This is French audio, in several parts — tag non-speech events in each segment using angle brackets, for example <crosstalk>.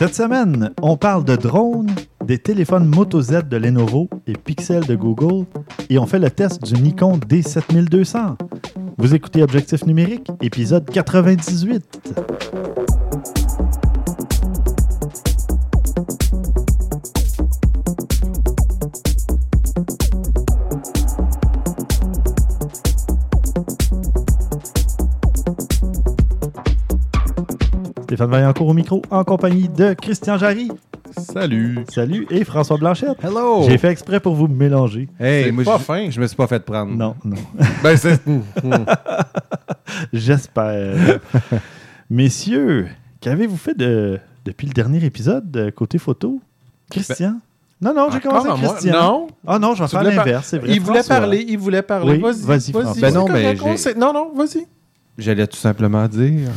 Cette semaine, on parle de drones, des téléphones Moto Z de Lenovo et Pixel de Google, et on fait le test du Nikon D7200. Vous écoutez Objectif numérique, épisode 98. Stéphane Vaillancourt au micro, en compagnie de Christian Jarry. Salut. Salut, et François Blanchette. Hello! J'ai fait exprès pour vous mélanger. Hey, C'est moi, pas je, fin. je me suis pas fait prendre. Non, non. <laughs> Ben, c'est. <laughs> J'espère. <laughs> Messieurs, qu'avez-vous fait de, depuis le dernier épisode euh, côté photo? Christian? non, non, j'ai commencé avec moi? Christian. Non. Ah non, je vais faire l'inverse, c'est vrai. Il voulait François. parler, il voulait parler. Oui, vas-y. vas-y, François. Ben mais Non, non, vas-y. J'allais tout simplement dire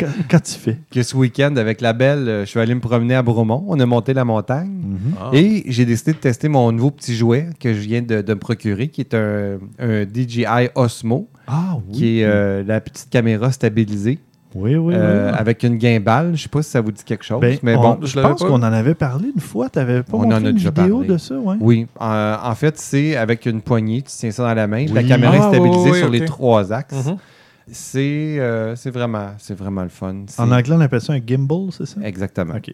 Qu- Qu'as-tu fait? que ce week-end, avec la belle, euh, je suis allé me promener à Bromont. On a monté la montagne. Mhm. Ah. Et j'ai décidé de tester mon nouveau petit jouet que je viens de, de me procurer, qui est un, un DJI Osmo, Ah oui. qui est euh, la petite caméra stabilisée Oui, oui, euh, oui. avec une gimbal. Je sais pas si ça vous dit quelque chose, Ben, mais on- bon. je pense qu'on en avait parlé une fois. Tu n'avais pas On montré en a une déjà vidéo parlé. de ça, ouais? Oui, euh, en fait, c'est avec une poignée, tu tiens ça dans la main, la caméra Ah, est stabilisée oui, oui, sur les trois axes. Mhm. C'est euh, c'est vraiment, c'est vraiment le fun. En anglais, on appelle ça un gimbal, c'est ça? Exactement. OK.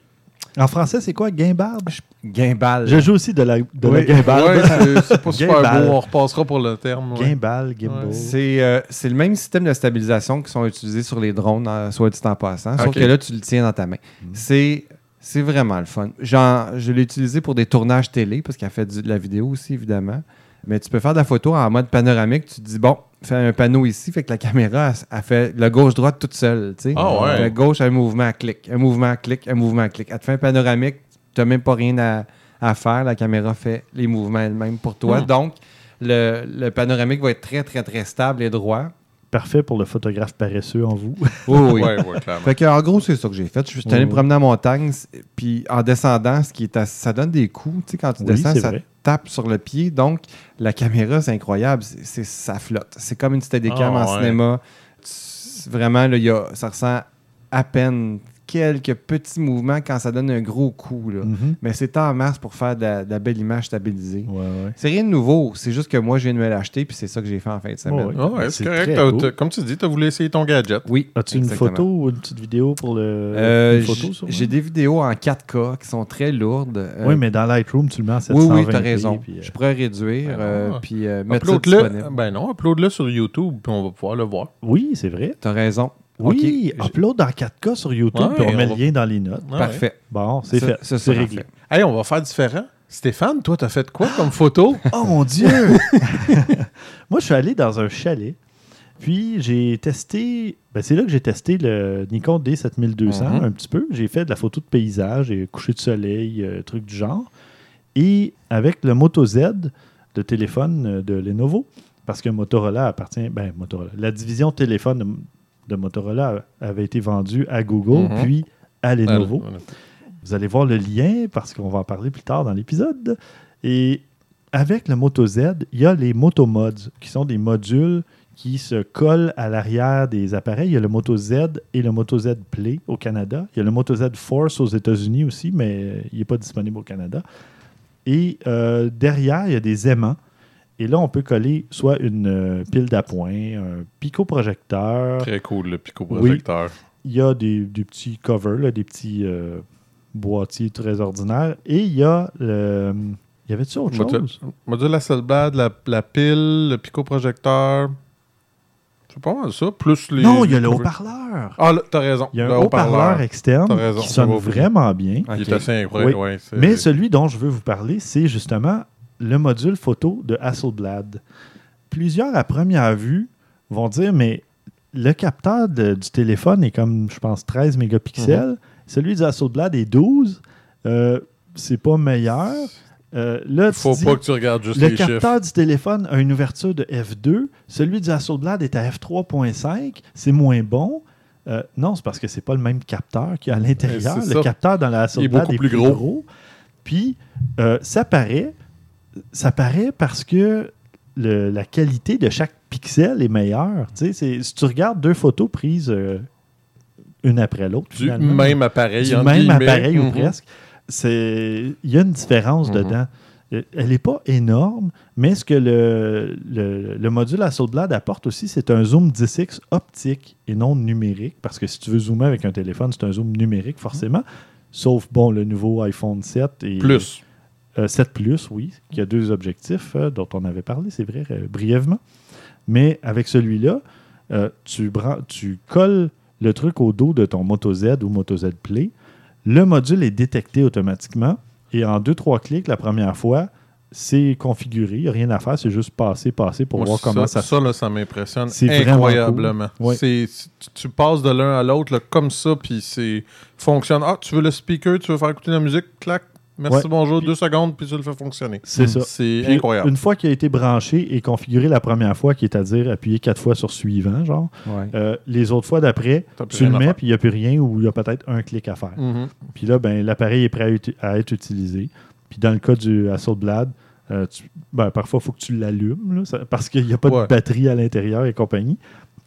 En français, c'est quoi, guimbarde? Gimbal. Je joue aussi de la, de la Oui. guimbarde. Ouais, c'est- c'est pas <laughs> super Gimbal. beau. On repassera pour le terme. ouais. Gimbal, gimbal. Ouais. C'est euh, c'est le même système de stabilisation qui sont utilisés sur les drones, euh, soit dit en passant, sauf Ok. que là, tu le tiens dans ta main. C'est c'est vraiment le fun. Genre, je l'ai utilisé pour des tournages télé, parce qu'elle fait du- de la vidéo aussi, évidemment. Mais tu peux faire de la photo en mode panoramique. Tu te dis, bon, fais un panneau ici, fait que la caméra, elle, fait le gauche-droite toute seule. tu sais. Ah ouais. La gauche, un mouvement, clic, un mouvement, clic, un mouvement, clic. Elle te fait un panoramique, tu n'as même pas rien à, à faire. La caméra fait les mouvements elle-même pour toi. Hmm. Donc, le, le panoramique va être très, très, très stable et droit. Parfait pour le photographe paresseux en vous. <laughs> Oui, oui. Ouais, ouais, clairement. Fait que, en gros, c'est ça que j'ai fait. Je suis allé Oui. me promener en montagne, puis en descendant, ce qui est ça donne des coups. Tu sais, quand tu Oui, descends, ça vrai. tape sur le pied. Donc, la caméra, c'est incroyable. C'est, ça flotte. C'est comme une Steadicam Ah, en ouais. cinéma. Tu- vraiment, là, il y a, ça ressent à peine quelques petits mouvements quand ça donne un gros coup. Là. Mhm. Mais c'est en masse pour faire de la, de la belle image stabilisée. Ouais, ouais. C'est rien de nouveau. C'est juste que moi, je viens de me l'acheter, puis c'est ça que j'ai fait en fin de semaine. Ouais, C'est c'est correct. Comme tu dis, tu as voulu essayer ton gadget. Oui. As-tu une photo ou une petite vidéo pour le. Euh? J'ai des vidéos en 4K qui sont très lourdes. Euh, Oui, mais dans Lightroom, tu le mets en oui, 720 oui, t'as raison. puis, euh, Je pourrais réduire euh, puis euh, mettre ça Upload-le. disponible. Ben non, upload-le sur YouTube, puis on va pouvoir le voir. Oui, c'est vrai. T'as raison. Oui, upload en 4K sur YouTube, Ouais, puis on met le va- lien dans les notes. Ouais. Parfait. Bon, c'est fait. ça C'est réglé. Hey, on va faire différent. Stéphane, toi, t'as fait quoi comme photo? <gasps> Oh mon Dieu! <laughs> Moi, je suis allé dans un chalet. Puis j'ai testé, ben, c'est là que j'ai testé le Nikon D7200 Mhm. un petit peu. J'ai fait de la photo de paysage et coucher de soleil, euh, trucs du genre. Et avec le Moto Z, le téléphone euh, de Lenovo, parce que Motorola appartient, ben Motorola, la division téléphone de, Motorola avait été vendue à Google, Mhm. puis à Lenovo. Voilà. Vous allez voir le lien parce qu'on va en parler plus tard dans l'épisode. Et avec le Moto Z, il y a les Motomods, qui sont des modules qui se collent à l'arrière des appareils. Il y a le Moto Z et le Moto Z Play au Canada. Il y a le Moto Z Force aux États-Unis aussi, mais il n'est pas disponible au Canada. Et euh, derrière, il y a des aimants. Et là, on peut coller soit une euh, pile d'appoint, un picoprojecteur, Très cool, le pico-projecteur. il y a des, des petits covers, là, des petits euh, boîtiers très ordinaires. Et il y a. le- y avait-tu autre Module, chose? module Hasselblad, la, la pile, le pico-projecteur. C'est pas mal ça. Plus les. Non, il y a le haut-parleur. Ah, là, t'as raison. Il y a Le un haut-parleur externe raison, qui sonne vraiment bien. Il est assez incroyable. Oui. ouais, Mais celui dont je veux vous parler, c'est justement le module photo de Hasselblad. Plusieurs, à première vue, vont dire Mais le capteur de- du téléphone est comme, je pense, 13 mégapixels. Mhm. Celui du Hasselblad est 12. Euh, c'est pas meilleur. Euh, là, Faut dis- pas que tu regardes juste Le les chiffres. capteur du téléphone a une ouverture de f2. Celui du Hasselblad est à f3.5. C'est moins bon. Euh, non, c'est parce que c'est pas le même capteur qu'il y a à l'intérieur. Le ça. capteur dans la Hasselblad beaucoup est plus plus gros. gros. Puis, euh, ça paraît, ça paraît parce que le- la qualité de chaque pixel est meilleure. Tu sais, c'est- si tu regardes deux photos prises euh, une après l'autre. Du finalement. même appareil. Du même guillemets. appareil ou Mhm. presque. C'est Il y a une différence Mhm. dedans. Euh, Elle n'est pas énorme, mais ce que le, le, le module Hasselblad apporte aussi, c'est un zoom 10x optique et non numérique. Parce que si tu veux zoomer avec un téléphone, c'est un zoom numérique forcément. Sauf, bon, le nouveau iPhone 7 et Plus. Euh, 7 Plus, oui, qui a deux objectifs euh, dont on avait parlé, c'est vrai, euh, brièvement. Mais avec celui-là, euh, tu, tu colles le truc au dos de ton Moto Z ou Moto Z Play. Le module est détecté automatiquement et en deux, trois clics la première fois, c'est configuré. Il n'y a rien à faire, c'est juste passer, passer pour Moi, voir comment ça, ça, là, ça m'impressionne incroyablement. cool. Ouais. Tu, tu passes de l'un à l'autre comme ça, puis c'est fonctionne. Ah, tu veux le speaker, tu veux faire écouter la musique, clac, merci, Ouais. bonjour, Puis- deux secondes, puis tu le fais fonctionner. C'est ça. C'est incroyable. Une fois qu'il a été branché et configuré la première fois, qui est à dire appuyer quatre fois sur suivant, genre, Ouais. euh, les autres fois d'après, tu le mets, puis il n'y a plus rien ou il y a peut-être un clic à faire. Mhm. Puis là, ben, l'appareil est prêt à, être utilisé. Puis dans le cas du Hasselblad, euh, tu- ben, parfois, il faut que tu l'allumes parce qu'il n'y a pas Ouais. de batterie à l'intérieur et compagnie.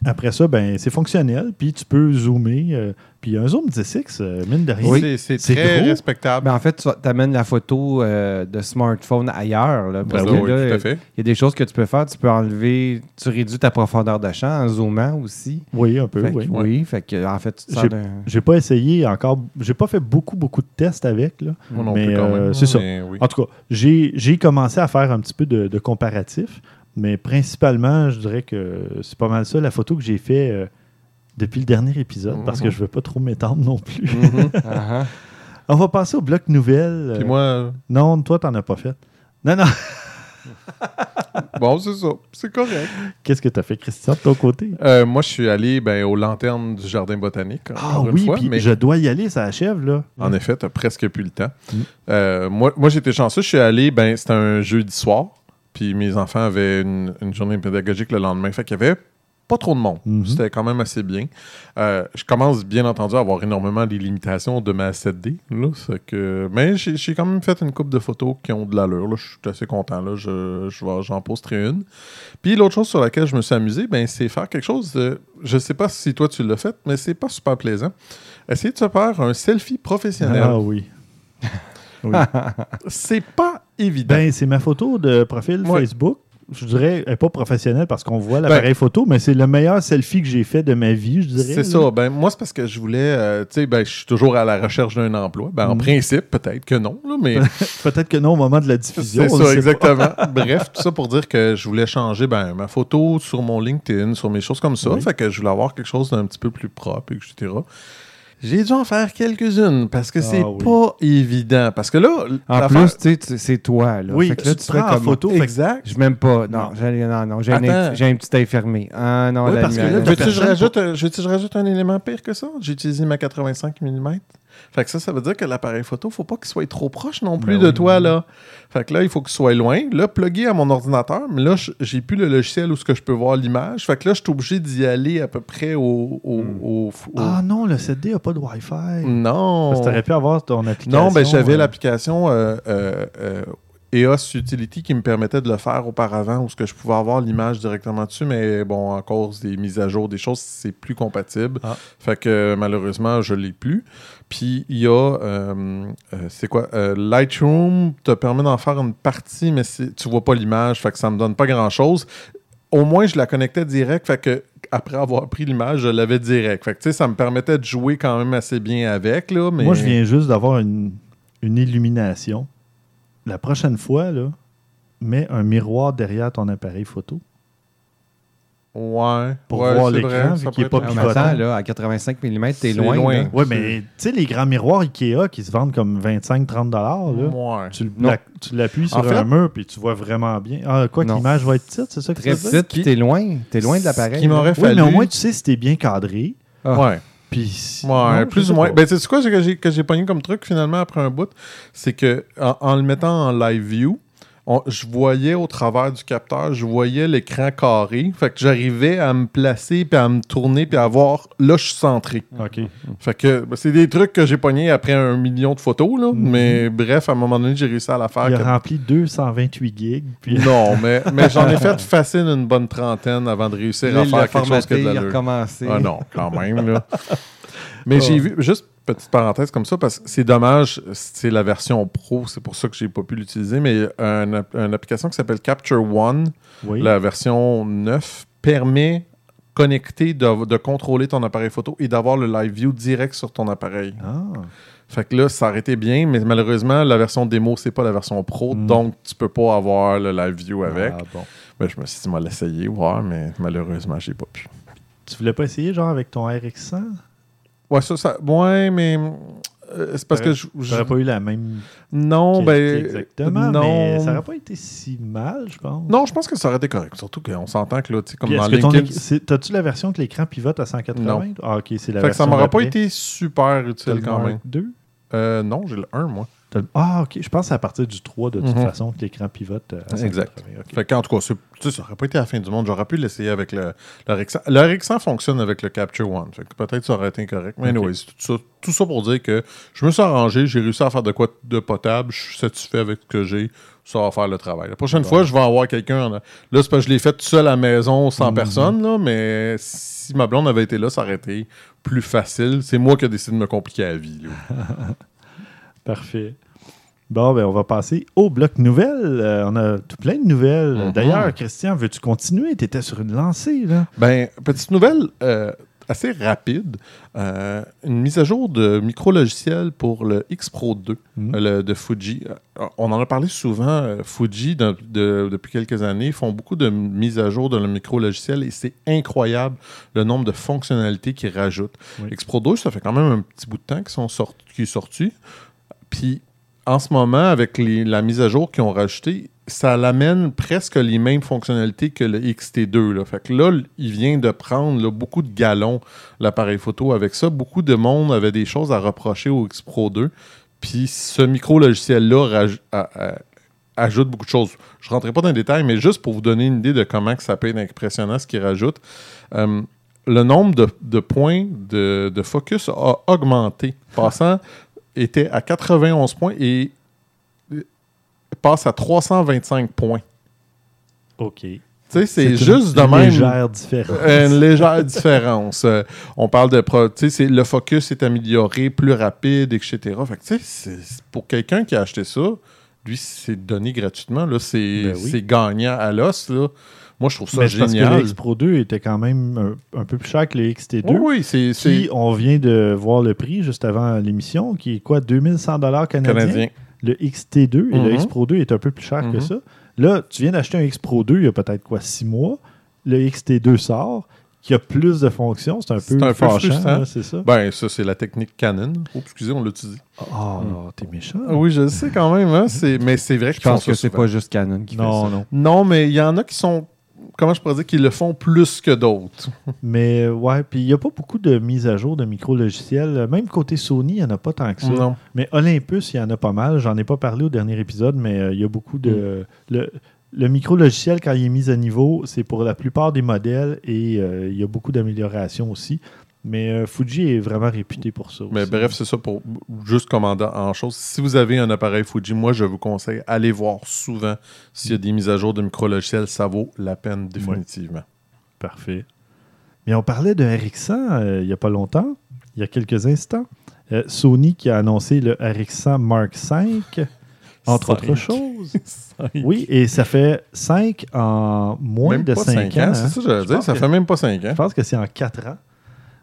Après ça, ben, c'est fonctionnel. Puis tu peux zoomer. euh, puis un zoom 10x, euh, mine de rien. C'est- C'est très gros. respectable. Ben, en fait, tu amènes la photo euh, de smartphone ailleurs. Là, parce Ben que oui, là, tout à fait. il y a des choses que tu peux faire. Tu peux enlever, tu réduis ta profondeur de champ en zoomant aussi. Oui, un peu. Fait que oui. oui, fait que en fait, J'ai- pas essayé encore. J'ai pas fait beaucoup, beaucoup de tests avec. Là. Moi non Mais, plus, quand euh, même. c'est ça. Mais oui. En tout cas, j'ai j'ai commencé à faire un petit peu de, de comparatif, mais principalement, je dirais que c'est pas mal ça la photo que j'ai fait euh, depuis le dernier épisode, parce que Mhm. je veux pas trop m'étendre non plus. Mhm. Ah. <laughs> On va passer au bloc nouvelles. Puis Euh, moi, Non, toi, t'en as pas fait. Non, non. <laughs> bon, c'est ça. C'est correct. Qu'est-ce que t'as fait, Christian, de ton côté? Euh, moi, je suis allé ben, aux lanternes du jardin botanique. Ah une oui, fois, mais je dois y aller, ça achève, là. En effet, tu presque plus le temps. Mm. Euh, moi, moi j'étais chanceux. Je suis allé, ben, c'était un jeudi soir. Puis mes enfants avaient une, une journée pédagogique le lendemain. Fait qu'il y avait pas trop de monde. Mhm. C'était quand même assez bien. Euh, je commence, bien entendu, à avoir énormément des limitations de ma 7D. Là, que... Mais j'ai quand même fait une coupe de photos qui ont de l'allure. Je suis assez content. Là. Je, je vais- J'en posterai une. Puis l'autre chose sur laquelle je me suis amusé, ben, c'est faire quelque chose. De... Je sais pas si toi tu l'as fait, mais c'est pas super plaisant. Essayer de se faire un selfie professionnel. Ah oui. <laughs> Oui. <laughs> C'est pas évident. ben, c'est ma photo de profil Ouais. Facebook. Je dirais, elle est pas professionnelle parce qu'on voit l'appareil photo, mais c'est le meilleur selfie que j'ai fait de ma vie, je dirais. c'est ça. Ben, moi, c'est parce que je voulais. euh, tu sais, ben, je suis toujours à la recherche d'un emploi. Ben, en Mhm. principe, peut-être que non, là, mais. <laughs> Peut-être que non au moment de la diffusion. C'est ça, exactement. <laughs> Bref, tout ça pour dire que je voulais changer ben, ma photo sur mon LinkedIn, sur mes choses comme ça. Oui. Fait que je voulais avoir quelque chose d'un petit peu plus propre, etc. J'ai dû en faire quelques-unes parce que Ah c'est oui. pas évident. Parce que là, En plus, tu sais, c'est toi. Là. Oui, Fait que là, tu te prends en comme- photo. exact. Je m'aime pas. Non, Non. j'ai, non, non, j'ai, un, j'ai un petit infirmé. Ah non, Oui, la parce que là, Veux-tu que je rajoute, un- veux-tu que je rajoute un élément pire que ça? J'ai utilisé ma 85 mm. Fait que ça, ça veut dire que l'appareil photo, faut pas qu'il soit trop proche non plus Ben de oui. toi, là. Fait que là, il faut qu'il soit loin. Là, plugué à mon ordinateur, mais là, je- j'ai plus le logiciel où ce que je peux voir l'image. Fait que là, je suis obligé d'y aller à peu près au... au, Hmm. au- au- Ah non, le CD n'a pas de Wi-Fi. non! Parce que t'aurais pu avoir ton application. Non, ben j'avais euh, l'application euh, euh, euh, EOS Utility qui me permettait de le faire auparavant, où ce que je pouvais avoir l'image directement dessus, mais bon, en cause des mises à jour, des choses, c'est plus compatible. Ah. Fait que malheureusement, je l'ai plus. Puis il y a, euh, euh, c'est quoi, euh, Lightroom te permet d'en faire une partie, mais tu vois pas l'image, fait que ça me donne pas grand-chose. Au moins, je la connectais direct, fait que après avoir pris l'image, je l'avais direct. Fait que tu sais, ça me permettait de jouer quand même assez bien avec, là, mais... Moi, je viens juste d'avoir une, une illumination. La prochaine fois, là, mets un miroir derrière ton appareil photo. Ouais. Pour ouais, voir l'écran, vu qu'il est peut pas pivotant. attends, là, à 85 mm, t'es loin. loin. Ouais, mais tu sais, les grands miroirs Ikea qui se vendent comme 25-30 là, Ouais. tu, l'appuies sur En fait- un mur puis tu vois vraiment bien. Ah, quoi l'image va être petite, c'est ça que Très tu veux dire? petite, puis t'es loin. T'es loin de l'appareil. Oui, mais au moins, tu sais si t'es bien cadré. Ah. Ouais. Puis Ouais, plus ou moins. pas. Ben, sais quoi que j'ai, que j'ai pogné comme truc finalement après un bout? C'est que en, en le mettant en live view, on- je voyais au travers du capteur, je voyais l'écran carré. Fait que j'arrivais à me placer, puis à me tourner, puis à voir, là, je suis centré. OK. Fait que ben, c'est des trucs que j'ai pognés après un million de photos, là. Mais bref, à un moment donné, j'ai réussi à la faire. Il a que- rempli 228 gigs. Puis... Non, <laughs> mais, mais j'en ai fait facile une bonne trentaine avant de réussir à il l'a faire quelque chose formaté, de il a l'allure. recommencé. Ah non, quand même, là. <laughs> Mais j'ai vu, juste petite parenthèse comme ça, parce que c'est dommage, c'est la version pro, c'est pour ça que j'ai pas pu l'utiliser, mais une, app- une application qui s'appelle Capture One, Oui. la version 9, permet connecté de, de contrôler ton appareil photo et d'avoir le live view direct sur ton appareil. Ah. Fait que là, ça aurait été bien, mais malheureusement, la version démo, c'est pas la version pro, Mm. donc tu peux pas avoir le live view avec. Ah, bon. Ben, je me suis dit, moi, l'essayer, voir, mais malheureusement, j'ai pas pu. Tu voulais pas essayer, genre, avec ton RX100? Ouais, ça, ça ouais, mais euh, c'est parce que je, J'aurais pas eu la même non, ben exactement, non, mais ça aurait pas été si mal, je pense. non, je pense que ça aurait été correct. Surtout qu'on s'entend que là, tu sais, comme Puis dans LinkedIn, T'as-tu la version que l'écran pivote à 180? Non. Ah, ok, c'est la fait que ça version m'aurait pas été super utile le quand même. 2? Euh, non, j'ai le 1 moi. Ah, ok. Je pense que c'est à partir du 3, de toute Mhm. façon, que l'écran pivote euh, à 180. Exact. Fait qu'en tout cas, ça aurait pas été la fin du monde. J'aurais pu l'essayer avec le, le RX100. Le RX100 fonctionne avec le Capture One. Fait que peut-être ça aurait été incorrect. Mais Ok. anyways, tout, ça, tout ça pour dire que je me suis arrangé, j'ai réussi à faire de quoi de potable, je suis satisfait avec ce que j'ai. Ça va faire le travail. La prochaine Bon. fois, je vais avoir quelqu'un. en- Là, c'est parce que je l'ai fait tout seul à la maison, sans Mhm. personne, là, mais si ma blonde avait été là, ça aurait été plus facile. C'est moi qui ai décidé de me compliquer la vie. <laughs> Parfait. Bon, ben, on va passer au bloc nouvelles. Euh, on a tout plein de nouvelles. Mhm. D'ailleurs, Christian, veux-tu continuer? Tu étais sur une lancée, là. Ben, petite nouvelle euh, assez rapide. Euh, une mise à jour de micro-logiciel pour le X Pro 2 Mhm. le- de Fuji. On en a parlé souvent. Fuji, de- de- depuis quelques années, font beaucoup de mises à jour de le micro-logiciel et c'est incroyable le nombre de fonctionnalités qu'ils rajoutent. Oui. X Pro 2, ça fait quand même un petit bout de temps qu'ils sont sortis, qui est sorti. Puis en ce moment, avec la mise à jour qu'ils ont rajouté, ça l'amène presque les mêmes fonctionnalités que le XT2. Là. Fait que là, il vient de prendre beaucoup de galons, l'appareil photo avec ça. Beaucoup de monde avait des choses à reprocher au X Pro 2. Puis ce micro-logiciel-là ajoute beaucoup de choses. Je ne rentrerai pas dans les détails, mais juste pour vous donner une idée de comment que ça peut être impressionnant ce qu'il rajoute. Euh, le nombre de, de points de, de focus a augmenté, passant était à 91 points et euh, passe à 325 points. OK. Tu sais, c'est une juste de même. légère différence. <laughs> Une légère différence. Euh, on parle de. pro- Tu sais, c'est- le focus est amélioré, plus rapide, etc. Fait que, tu sais, pour quelqu'un qui a acheté ça, lui, c'est donné gratuitement. Là, c'est, Ben oui. c'est gagnant à l'os. Là. Moi, je trouve ça Mais parce que génial. le X Pro 2 était quand même un, un peu plus cher que le XT2. Oui, oui, c'est, Qui, on vient de voir le prix juste avant l'émission, qui est quoi, 2100 canadiens? canadien. Le XT2 et le Mhm. X Pro 2 est un peu plus cher que Mhm. ça. Là, tu viens d'acheter un X Pro 2 il y a peut-être quoi, 6 mois. Le XT2 sort, qui a plus de fonctions. C'est un C'est peu un peu fâchant, c'est ça? Ben, ça, c'est la technique Canon. Oh, excusez, on l'a dit. Ah, t'es méchant. Oui, je le sais quand même. Hein? C'est, mais c'est vrai Je qu'ils font pense ça que c'est pas juste Canon qui fait Non, ça. non. Non, mais il y en a qui sont. Comment je pourrais dire qu'ils le font plus que d'autres? <laughs> Mais euh, ouais, puis il n'y a pas beaucoup de mises à jour de micro-logiciels. Même côté Sony, il n'y en a pas tant que ça. Non. Mais Olympus, il y en a pas mal. J'en ai pas parlé au dernier épisode, mais euh, il y a beaucoup de. Le, le micro-logiciel, quand il est mis à niveau, c'est pour la plupart des modèles et euh, il y a beaucoup d'améliorations aussi. Mais euh, Fuji est vraiment réputé pour ça. Mais aussi. bref, c'est ça pour juste commander en chose. Si vous avez un appareil Fuji, moi, je vous conseille, allez voir souvent s'il y a des mises à jour de micro-logiciels. Ça vaut la peine définitivement. Parfait. Mais on parlait de RX100 euh, il n'y a pas longtemps, il y a quelques instants. Euh, Sony qui a annoncé le RX100 Mark V, entre Cinq. autres choses. <laughs> Oui, et ça fait 5 en moins même de pas 5 cinq ans. ans. hein. C'est ça, que j'allais Je dire. pense Ça fait même pas 5 ans. Je pense que c'est en 4 ans.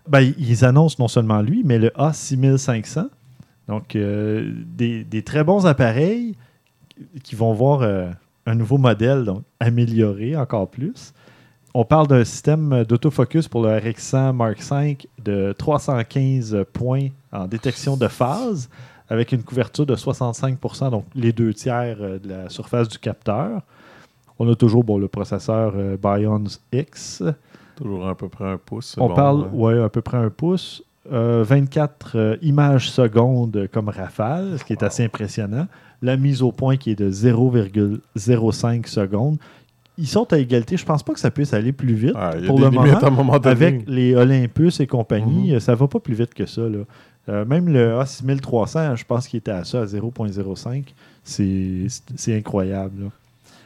Ben, ils annoncent non seulement lui, mais le A6500. Donc, euh, des, des très bons appareils qui vont voir euh, un nouveau modèle, donc amélioré encore plus. On parle d'un système d'autofocus pour le RX100 Mark V de 315 points en détection de phase avec une couverture de 65% donc les deux tiers euh, de la surface du capteur. On a toujours bon, le processeur Bions X. Toujours à peu près un pouce. On Bon, parle, ouais. ouais, à peu près un pouce. euh, 24 euh, images secondes comme rafale, ce qui est assez impressionnant. La mise au point qui est de 0,05 secondes. Ils sont à égalité. Je pense pas que ça puisse aller plus vite. Ah, pour le moment, à un moment donné. Avec les Olympus et compagnie, Mhm. euh, ça va pas plus vite que ça. là. Euh, même le A6300, je pense qu'il était à ça, à 0.05. C'est c'est incroyable. là.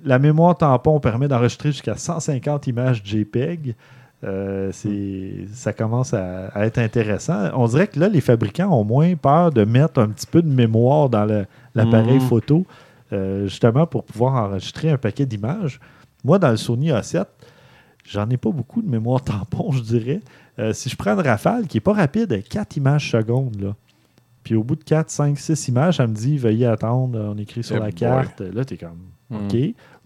La mémoire tampon permet d'enregistrer jusqu'à 150 images JPEG. Euh, c'est- ça commence à, à être intéressant. On dirait que là, les fabricants ont moins peur de mettre un petit peu de mémoire dans le- l'appareil Mhm. photo, euh, justement pour pouvoir enregistrer un paquet d'images. Moi, dans le Sony A7, j'en ai pas beaucoup de mémoire <laughs> tampon, je dirais. Euh, si je prends une rafale qui est pas rapide, à 4 images secondes, là. Puis au bout de 4, 5, 6 images, ça me dit veuillez attendre, on écrit sur la boy. carte. Là, tu es comme Mm. OK.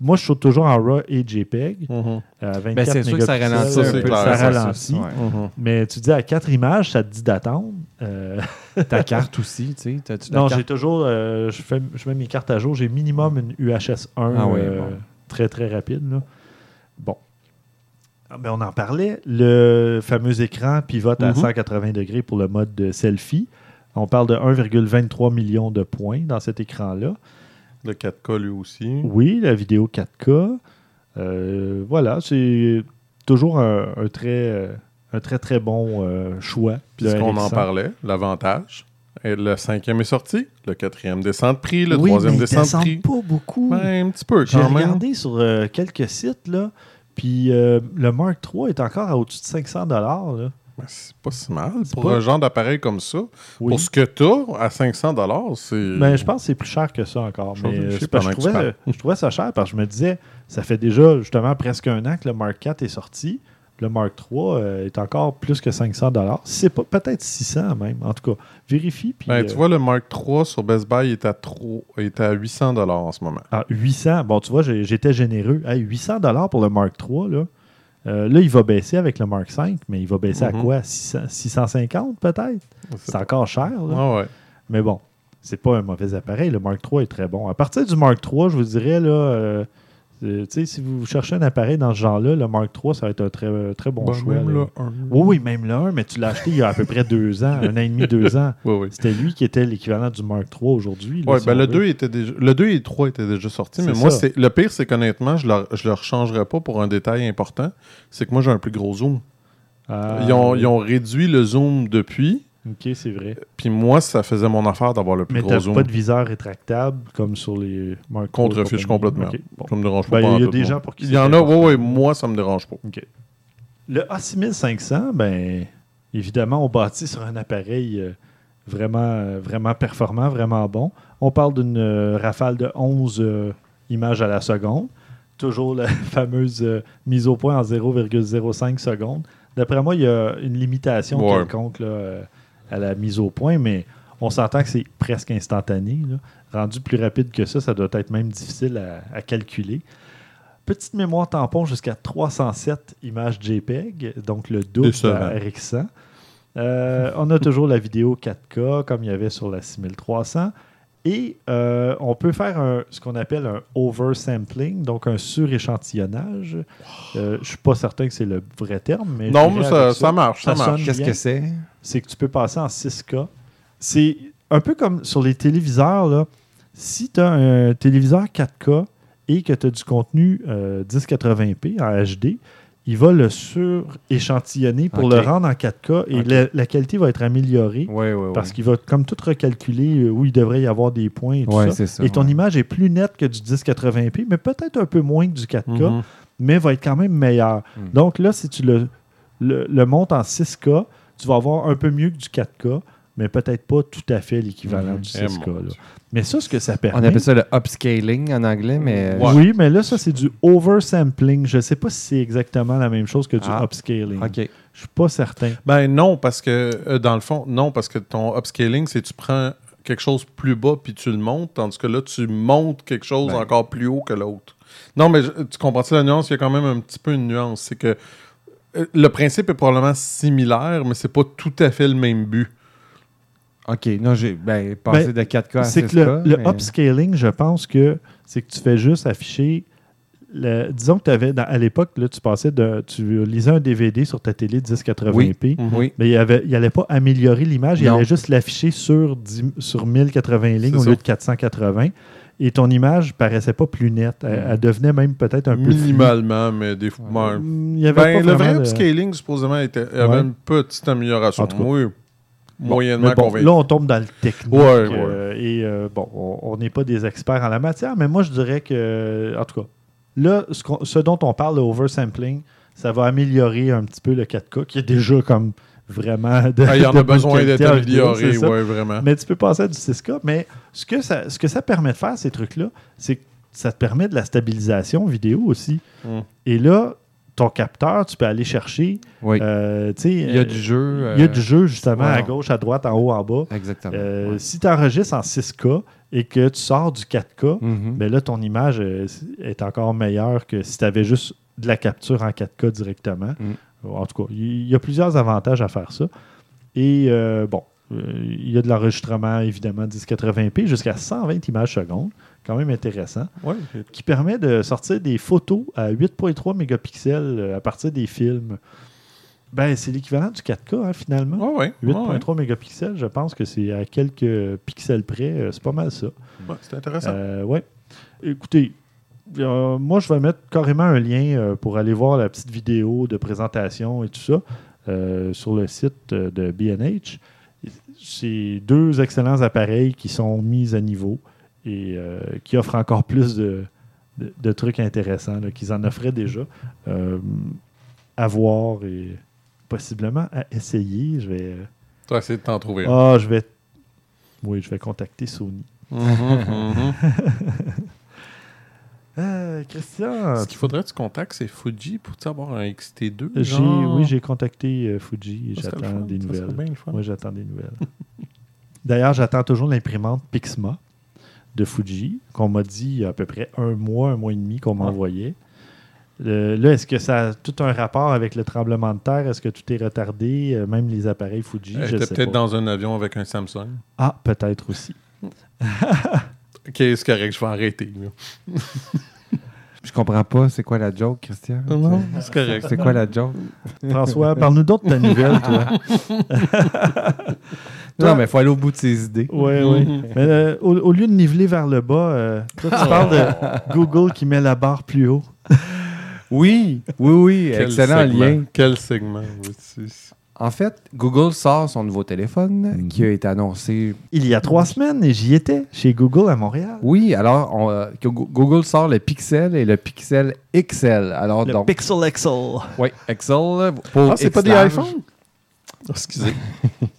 Moi, je saute toujours en RAW et JPEG. Mhm. à 24 Ben, c'est sûr que ça mégapixels. ralentit un peu. clair, ça ça, ralentit. ouais. Mhm. Mais tu dis à 4 images, ça te dit d'attendre. Euh, <laughs> Ta carte aussi, tu sais. non, j'ai toujours. euh, je, fais, je mets mes cartes à jour. J'ai minimum une UHS 1 Ah euh, bon. très très rapide. là. Bon. Ah, ben, on en parlait. Le fameux écran pivote à Mhm. 180 degrés pour le mode de selfie. On parle de 1,23 million de points dans cet écran-là. Le 4K lui aussi. Oui, la vidéo 4K. Euh, voilà, c'est toujours un, un très, euh, un très très bon euh, choix. Puisqu'on en RX100. parlait, l'avantage. Et le cinquième est sorti, le quatrième descend de prix, le oui, troisième descend de prix. pas beaucoup. Ben, un petit peu J'ai quand même. regardé sur euh, quelques sites, là, puis le Mark III est encore à au-dessus de 500 là. Ben, c'est pas si mal. C'est Pour pas- un genre d'appareil comme ça, Oui. pour ce que tu as à 500 c'est. Ben, je pense que c'est plus cher que ça encore. Mais euh, je, trouvais, je trouvais ça cher parce que je me disais, ça fait déjà justement presque un an que le Mark IV est sorti. Le Mark III euh, est encore plus que 500 C'est pas peut-être 600 même. En tout cas, vérifie. Puis, Ben, tu euh, vois, le Mark III sur Best Buy est à, trop, est à 800 en ce moment. Ah, 800. Bon, tu vois, j'étais généreux. Hey, 800 dollars pour le Mark III, là. Euh, là, il va baisser avec le Mark V, mais il va baisser à Mhm. quoi? 600 650 peut-être? C'est encore cher, là. Ah ouais. Mais bon, c'est pas un mauvais appareil. Le Mark III est très bon. À partir du Mark III, je vous dirais, là, euh, euh, tu sais, si vous cherchez un appareil dans ce genre-là, le Mark III, ça va être un très, très bon Ben, choix. même là. là, un- Oui, oui, même le 1, mais tu l'as acheté il y a à peu près deux ans, un an et demi, deux ans. <laughs> Oui, oui. C'était lui qui était l'équivalent du Mark III aujourd'hui. Ouais, si ben le veut. 2, était déjà, le 2 et le 3 étaient déjà sortis, mais moi, le pire, c'est qu'honnêtement, je ne le, je le rechangerais pas pour un détail important. C'est que moi, j'ai un plus gros zoom. Ah, ils, ont, oui. ils ont réduit le zoom depuis, Ok, c'est vrai. puis moi, ça faisait mon affaire d'avoir le plus Mais gros zoom. pas de viseur rétractable comme sur les Mark Contre-fiche complètement. Ok, bon. Ça me dérange pas. Ben, il y a des gens pour qui Il y en a, oui, oui, moi, ça me dérange pas. Le A6500, ben, évidemment, on bâtit sur un appareil euh, vraiment, euh, vraiment performant, vraiment bon. On parle d'une euh, rafale de 11 euh, images à la seconde. Toujours la <laughs> fameuse mise au point en 0,05 secondes. D'après moi, il y a une limitation Ouais. quelconque là, à la mise au point, mais on s'entend que c'est presque instantané. là. Rendu plus rapide que ça, ça doit être même difficile à, à calculer. Petite mémoire tampon jusqu'à 307 images JPEG, donc le double la RX100. Euh, on a toujours la vidéo 4K comme il y avait sur la 6300. Et euh, on peut faire un- ce qu'on appelle un oversampling, donc un suréchantillonnage. Euh, je ne suis pas certain que c'est le vrai terme, mais. Non, je mais ça, ça marche, ça, Ça marche. Qu'est-ce que c'est? c'est que tu peux passer en 6K. C'est un peu comme sur les téléviseurs. Là. Si tu as un téléviseur 4K et que tu as du contenu euh, 1080p en HD, il va le suréchantillonner pour le rendre en 4K et la, la qualité va être améliorée parce qu'il va comme tout recalculer euh, où il devrait y avoir des points et tout Ouais, ça. c'est ça. Et ton image est plus nette que du 1080p, mais peut-être un peu moins que du 4K Mhm. mais va être quand même meilleur. Mm. Donc là, si tu le, le, le montes en 6K, tu vas avoir un peu mieux que du 4K, mais peut-être pas tout à fait l'équivalent Mhm. du Eh, 6K. mon là. Dieu. Mais ça, ce que ça permet... On appelle ça le upscaling en anglais, mais. Ouais. Oui, mais là, ça, c'est du oversampling. Je ne sais pas si c'est exactement la même chose que du Ah. upscaling. OK. Je suis pas certain. Ben non, parce que euh, dans le fond, non, parce que ton upscaling, c'est tu prends quelque chose plus bas puis tu le montes, tandis que là, tu montes quelque chose Ben. encore plus haut que l'autre. Non, mais je- tu comprends-tu la nuance? Il y a quand même un petit peu une nuance. C'est que euh, le principe est probablement similaire, mais c'est pas tout à fait le même but. OK. Non, j'ai ben, passé de 4K à 6K. C'est que le, upscaling, je pense que c'est que tu fais juste afficher le- disons que tu avais, à l'époque, là, tu passais de, tu lisais un DVD sur ta télé 1080p, Mhm. Oui. mais il avait- il n'allait pas améliorer l'image, il allait juste l'afficher sur, 10 sur 1080 lignes au ça. lieu de 480. Et ton image paraissait pas plus nette. Elle, Mhm. elle devenait même peut-être un peu. Minimalement, mais des fois. Ouais. ben, Il y avait ben, pas le vrai de- upscaling, supposément, était, avait Ouais. une petite amélioration. En tout cas. Oui, Bon, moyennement bon, convaincu. Là, on tombe dans le technique. Ouais, ouais. euh, et euh, bon, on- n'est pas des experts en la matière, mais moi, je dirais que, en tout cas, là, ce, dont on parle, le oversampling, ça va améliorer un petit peu le 4K, qui est déjà comme vraiment de, Ah, il y en de a besoin d'être amélioré, ouais, vraiment. Mais tu peux passer à du 6K. Mais ce que ça, ce que ça permet de faire, ces trucs-là, c'est que ça te permet de la stabilisation vidéo aussi. Mm. Et là, ton capteur, tu peux aller chercher. Oui. euh, il y a euh, du jeu. Il y a euh, du jeu, justement, ouais. à gauche, à droite, en haut, en bas. Exactement. Euh, Ouais. Si tu enregistres en 6K et que tu sors du 4K, Mhm. ben là, ton image euh, est encore meilleure que si tu avais juste de la capture en 4K directement. Mm. En tout cas, il y a plusieurs avantages à faire ça. Et euh, bon, euh, il y a de l'enregistrement, évidemment, 1080p jusqu'à 120 images secondes. Quand même intéressant. Ouais. Qui permet de sortir des photos à 8.3 mégapixels euh, à partir des films. Ben, c'est l'équivalent du 4K, hein, finalement. Ouais, ouais. ouais, ouais. 8.3 mégapixels, je pense que c'est à quelques pixels près. euh, C'est pas mal ça. C'est intéressant. Euh, ouais. Écoutez, euh, moi, je vais mettre carrément un lien euh, pour aller voir la petite vidéo de présentation et tout ça sur le site de BNH. C'est deux excellents appareils qui sont mis à niveau et euh, qui offrent encore plus de, de- de trucs intéressants qu'ils en offraient déjà. Euh, à voir et possiblement à essayer. Je vais. Tu vas essayer de t'en trouver. Ah, je vais. Oui, je vais contacter Sony. Mhm, mhm. <laughs> <laughs> Euh, Christian, Ce qu'il faudrait que tu contactes, c'est Fuji pour avoir un XT2. j'ai, genre? oui, j'ai contacté euh, Fuji et j'attends des nouvelles. Moi, j'attends des nouvelles. <laughs> D'ailleurs, j'attends toujours l'imprimante Pixma de Fuji, qu'on m'a dit il y a à peu près un mois, un mois et demi qu'on m'envoyait. Euh, là, est-ce que ça a tout un rapport avec le tremblement de terre? Est-ce que tout est retardé? Euh, même les appareils Fuji, Elle je était sais peut-être pas. dans un avion avec un Samsung. Ah, peut-être aussi. <laughs> Ok, c'est correct, je vais arrêter. là. Je comprends pas, c'est quoi la joke, Christian? Non, c'est correct. C'est quoi la joke? François, parle-nous d'autres de ta nouvelle, toi. <laughs> Non, mais il faut aller au bout de ses idées. Oui, oui. Mais euh, au, au lieu de niveler vers le bas, euh, toi, tu parles de Google qui met la barre plus haut. <laughs> Oui, oui, oui, Quel excellent segment? lien. Quel segment? En fait, Google sort son nouveau téléphone Mhm. qui a été annoncé. Il y a trois semaines, et j'y étais, chez Google à Montréal. Oui, alors on, euh, Google sort le Pixel et le Pixel XL. Alors Le donc, Pixel XL. oui, XL pour Ah, c'est pas des iPhones? Oh, excusez. <laughs>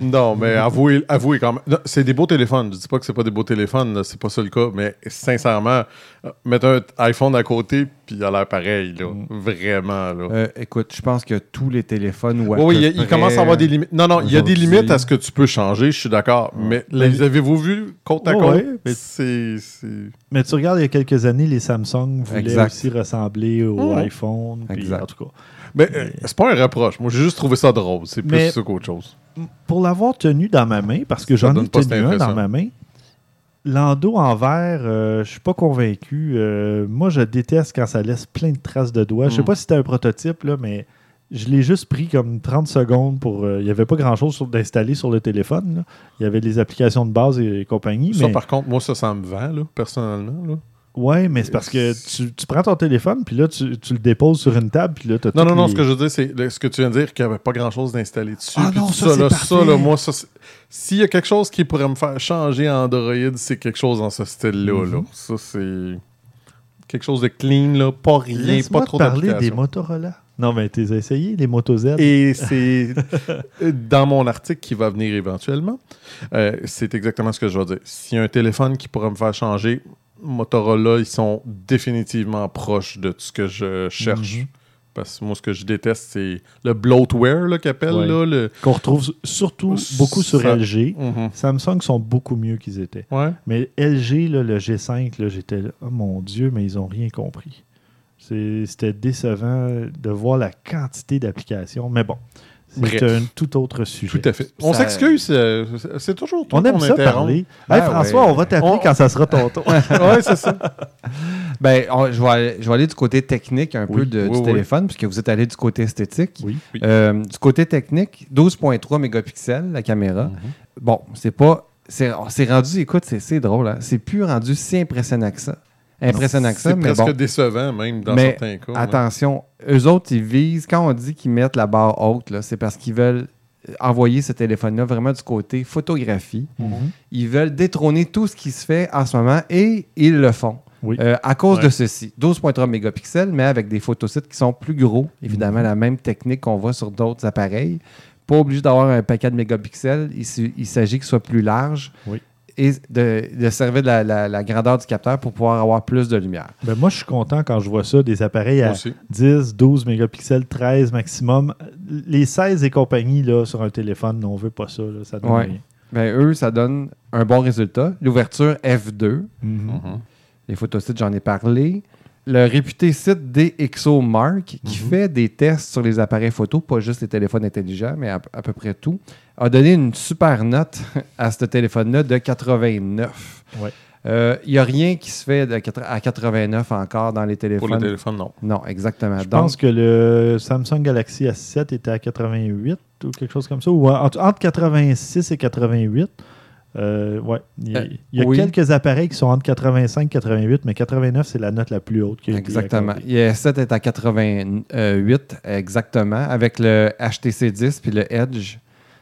non, mais avouez, avouez quand même. C'est des beaux téléphones. Je dis pas que c'est pas des beaux téléphones, c'est pas ça le cas. Mais sincèrement, euh, mettre un iPhone à côté, puis il a l'air pareil, là. Vraiment, là. Euh, écoute, je pense que tous les téléphones ou Oui, oui, il, commence à avoir des limites. Non, non, il y a des limites à ce que tu peux changer, je suis d'accord. Mais les avez-vous vu côte à côte? ouais, mais- C'est. Mais tu regardes, il y a quelques années, les Samsung voulaient Exact. aussi ressembler au Mhm. iPhone. puis Exact. En tout cas, Mais euh, c'est pas un reproche. Moi, j'ai juste trouvé ça drôle. C'est plus ça qu'autre chose. pour l'avoir tenu dans ma main, parce que j'en ai tenu un dans ma main, l'endo en verre, euh, je suis pas convaincu. Euh, moi, je déteste quand ça laisse plein de traces de doigts. Je sais Mm. pas si c'était un prototype, là, mais je l'ai juste pris comme 30 secondes pour. euh, Il n'y avait pas grand-chose d'installer sur le téléphone. Il y avait des applications de base et, compagnie. Ça, mais... par contre, moi, ça, ça me vend, là, personnellement. Là. Ouais, mais c'est parce que tu, tu prends ton téléphone, puis là, tu, tu le déposes sur une table, puis là, tu Non, non, non, ce que je veux dire, c'est ce que tu viens de dire, qu'il n'y avait pas grand-chose d'installé dessus. Ah non, ça, c'est là, ça, là, moi, ça, s'il y a quelque chose qui pourrait me faire changer Android, c'est quelque chose dans ce style-là. là. Mhm. Ça, c'est quelque chose de clean, là, pas rien, pas trop parler des. Motorola. Non, mais t'es essayé, les Moto Z. Et c'est <laughs> dans mon article qui va venir éventuellement. euh, c'est exactement ce que je vais dire. S'il y a un téléphone qui pourrait me faire changer, Motorola, ils sont définitivement proches de ce que je cherche. Mhm. Parce que moi, ce que je déteste, c'est le bloatware qu'ils appellent. Ouais. Là, le... Qu'on retrouve surtout beaucoup sur Ça- LG. Mhm. Samsung sont beaucoup mieux qu'ils étaient. Ouais. Mais LG, là, le G5, là, j'étais là, oh mon Dieu, mais ils n'ont rien compris. C'était décevant de voir la quantité d'applications. Mais bon, c'est un tout autre sujet. Tout à fait. On Ça- s'excuse, euh, c'est- toujours toi On aime qu'on ça interrompt. parler. Ben Hey, François, ouais. on va t'appeler On- quand ça sera ton tour. <laughs> ouais, c'est ça. <laughs> Ben, on- je, vais aller, je vais aller du côté technique un peu Oui, de- oui, du oui. téléphone, puisque vous êtes allé du côté esthétique. Oui. Oui. Euh, du côté technique, 12.3 mégapixels la caméra. Mhm. Bon, c'est pas. C'est rendu, écoute, c'est- c'est drôle, hein? c'est plus rendu si impressionnant que ça. Impressionnant que ça, C'est presque bon. décevant, même, dans Mais certains cas. ouais. Attention, eux autres, ils visent, quand on dit qu'ils mettent la barre haute, c'est parce qu'ils veulent envoyer ce téléphone-là vraiment du côté photographie. Mhm. Ils veulent détrôner tout ce qui se fait en ce moment et ils le font. Oui. Euh, à cause Ouais. de ceci, 12.3 mégapixels, mais avec des photosites qui sont plus gros. Évidemment, Mhm. la même technique qu'on voit sur d'autres appareils. Pas obligé d'avoir un paquet de mégapixels. Il, il s'agit qu'il soit plus large Oui. Et de, de servir de la, la- la grandeur du capteur pour pouvoir avoir plus de lumière. Ben, moi, je suis content quand je vois ça, des appareils à aussi. 10, 12 mégapixels, 13 maximum. Les 16 et compagnie là, sur un téléphone, on veut pas ça. là, ça donne Ouais. rien. Ben, eux, ça donne un bon résultat. L'ouverture F2. Mhm. Mhm. Les photosites, j'en ai parlé. Le réputé site DxOMark, qui Mhm. fait des tests sur les appareils photo, pas juste les téléphones intelligents, mais à, à peu près tout, a donné une super note <laughs> à ce téléphone-là de 89. Ouais. Il n'y a rien qui se fait de à 89 encore dans les Pour téléphones? le téléphone, non. Non, exactement. Je Donc, pense que le Samsung Galaxy S7 était à 88 ou quelque chose comme ça, ou entre, entre 86 et 88. Euh, ouais. Il y a, Euh, il y a oui. quelques appareils qui sont entre 85 et 88, mais 89, c'est la note la plus haute qui a Exactement. Le S7 est à 88, exactement, avec le HTC 10 puis le Edge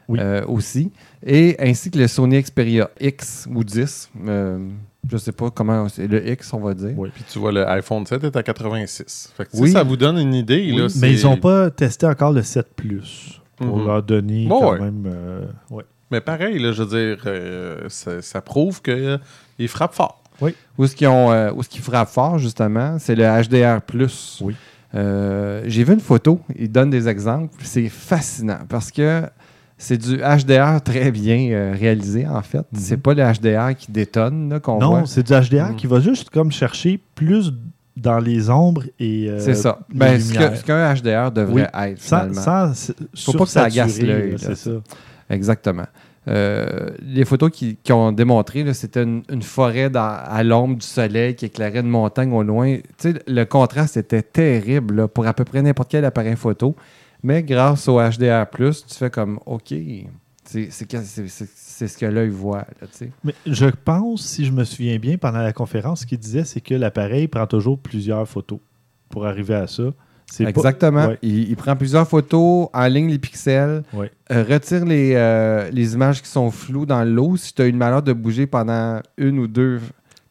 Oui. euh, aussi. Et ainsi que le Sony Xperia X ou 10. euh, je ne sais pas comment c'est le X, on va dire. Oui. Puis tu vois, le iPhone 7 est à 86. Fait que, tu sais, Oui. ça vous donne une idée. Oui, là, mais ils n'ont pas testé encore le 7 Plus pour Mhm. leur donner Bon, quand ouais. même. euh, ouais. Mais pareil, là, je veux dire, euh, ça, ça prouve qu'il frappe fort. Où ce qu'ils ont, euh, où ce qui frappe fort, justement, c'est le HDR+. Oui. Euh, J'ai vu une photo, il donne des exemples. C'est fascinant parce que c'est du HDR très bien euh, réalisé, en fait. Mhm. C'est pas le HDR qui détonne là, qu'on voit. Non, c'est du HDR Mhm. qui va juste comme chercher plus dans les ombres et euh, C'est ça. Ben, ce qu'un HDR devrait être, finalement. sans Faut pas que ça agace l'œil. C'est ça. Exactement. Euh, les photos qui, qui ont démontré, c'était une, une forêt dans- à l'ombre du soleil qui éclairait une montagne au loin. Tu sais, le contraste était terrible là, pour à peu près n'importe quel appareil photo. Mais grâce au HDR, tu fais comme OK, c'est ce que l'œil voit. là. Mais je pense, si je me souviens bien, pendant la conférence, ce qu'il disait, c'est que l'appareil prend toujours plusieurs photos pour arriver à ça. Pas- Exactement. Ouais. Il, il prend plusieurs photos, en ligne les pixels, Ouais. euh, retire les, euh, les images qui sont floues dans l'eau si tu as eu le malheur de bouger pendant une ou deux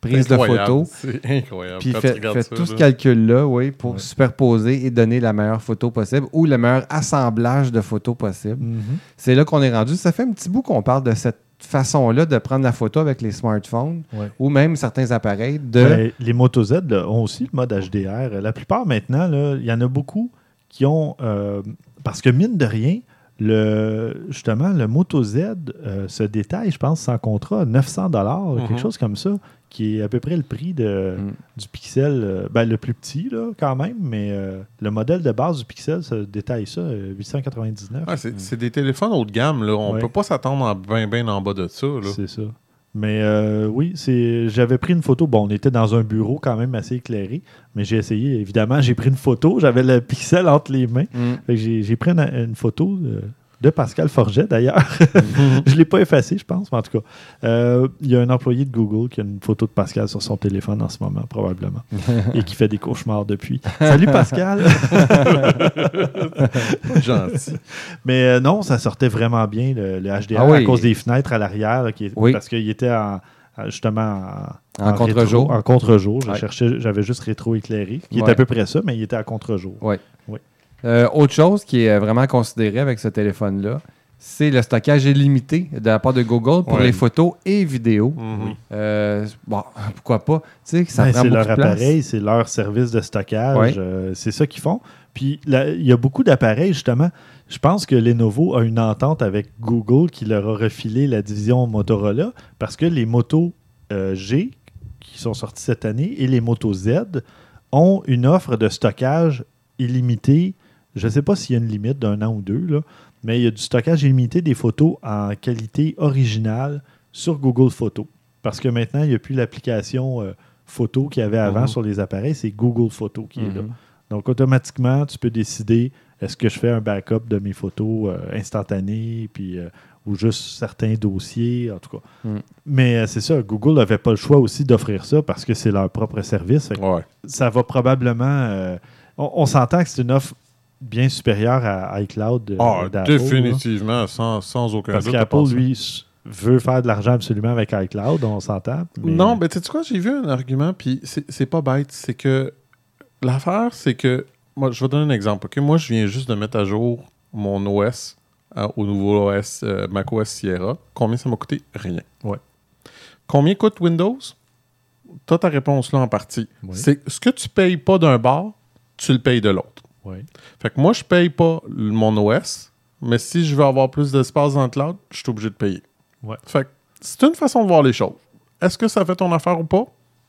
prises de photos. <laughs> C'est incroyable. Puis fait, tout ce là. calcul-là, oui, pour Ouais. superposer et donner la meilleure photo possible ou le meilleur assemblage de photos possible. Mhm. C'est là qu'on est rendu. Ça fait un petit bout qu'on parle de cette façon-là de prendre la photo avec les smartphones Ouais. ou même certains appareils de... Ben, les Moto Z là, ont aussi le mode HDR. La plupart maintenant, il y en a beaucoup qui ont. euh, parce que mine de rien, le, justement, le Moto Z euh, se détaille, je pense, sans contrat, 900 dollars, Mhm. quelque chose comme ça, qui est à peu près le prix de, Mm. du Pixel, euh, ben, le plus petit là, quand même, mais euh, le modèle de base du Pixel se détaille ça, euh, 899. Ouais, c'est des téléphones haut de gamme. Là. On Ouais. peut pas s'attendre en bien bien en bas de ça. C'est ça. Mais euh, oui, c'est. J'avais pris une photo. Bon, on était dans un bureau quand même assez éclairé, mais j'ai essayé. Évidemment, j'ai pris une photo. J'avais le <laughs> pixel entre les mains. Mm. J'ai pris une, une photo de, de Pascal Forget d'ailleurs. <laughs> je ne l'ai pas effacée, je pense, mais en tout cas. euh, Il y a un employé de Google qui a une photo de Pascal sur son téléphone en ce moment, probablement, <laughs> et qui fait des cauchemars depuis. Salut Pascal! <laughs> Gentil. Mais euh, non, ça sortait vraiment bien le, le HDR Ah oui. à cause des fenêtres à l'arrière, est- Oui. parce qu'il était en- en- justement en, En contre-jour. En contre-jour. Je Ouais. cherchais- J'avais juste rétro-éclairé, qui est Ouais. à peu près ça, mais il était à contre-jour. Euh, autre chose qui est vraiment considérée avec ce téléphone-là, c'est le stockage illimité de la part de Google pour Ouais. les photos et vidéos. Mhm. Euh, bon, <laughs> pourquoi pas? Tu sais, que ça Ben, c'est leur place. appareil, c'est leur service de stockage. Ouais. euh, c'est ça qu'ils font. Puis il y a beaucoup d'appareils, justement. Je pense que Lenovo a une entente avec Google qui leur a refilé la division Motorola parce que les motos euh, G qui sont sortis cette année et les motos Z ont une offre de stockage illimité. Je ne sais pas s'il y a une limite d'un an ou deux, là, mais il y a du stockage illimité des photos en qualité originale sur Google Photos. Parce que maintenant, il n'y a plus l'application euh, photos qu'il y avait avant Mhm. sur les appareils, c'est Google Photos qui est là. Mhm. Donc, automatiquement, tu peux décider est-ce que je fais un backup de mes photos euh, instantanées, puis, euh, ou juste certains dossiers, en tout cas. Mm. Mais euh, c'est ça, Google n'avait pas le choix aussi d'offrir ça parce que c'est leur propre service. Ouais. ça va probablement. on on s'entend que c'est une offre bien supérieure à iCloud. euh, Ah, là. définitivement, sans, sans aucun Parce doute. à qu'Apple, lui, veut faire de l'argent absolument avec iCloud, on s'entend. mais- Non, mais tu sais quoi, j'ai vu un argument, puis c'est pas bête. C'est que l'affaire, c'est que. Moi, je vais donner un exemple. ok? Moi, je viens juste de mettre à jour mon OS hein, au nouveau OS euh, macOS Sierra. Combien ça m'a coûté? Rien. Ouais. Combien coûte Windows? T'as ta réponse là en partie. C'est ce que tu payes pas d'un bar, tu le payes de l'autre. Ouais. Fait que moi, je paye pas mon OS, mais si je veux avoir plus d'espace dans le cloud, je suis obligé de payer. Ouais. Fait que c'est une façon de voir les choses. Est-ce que ça fait ton affaire ou pas?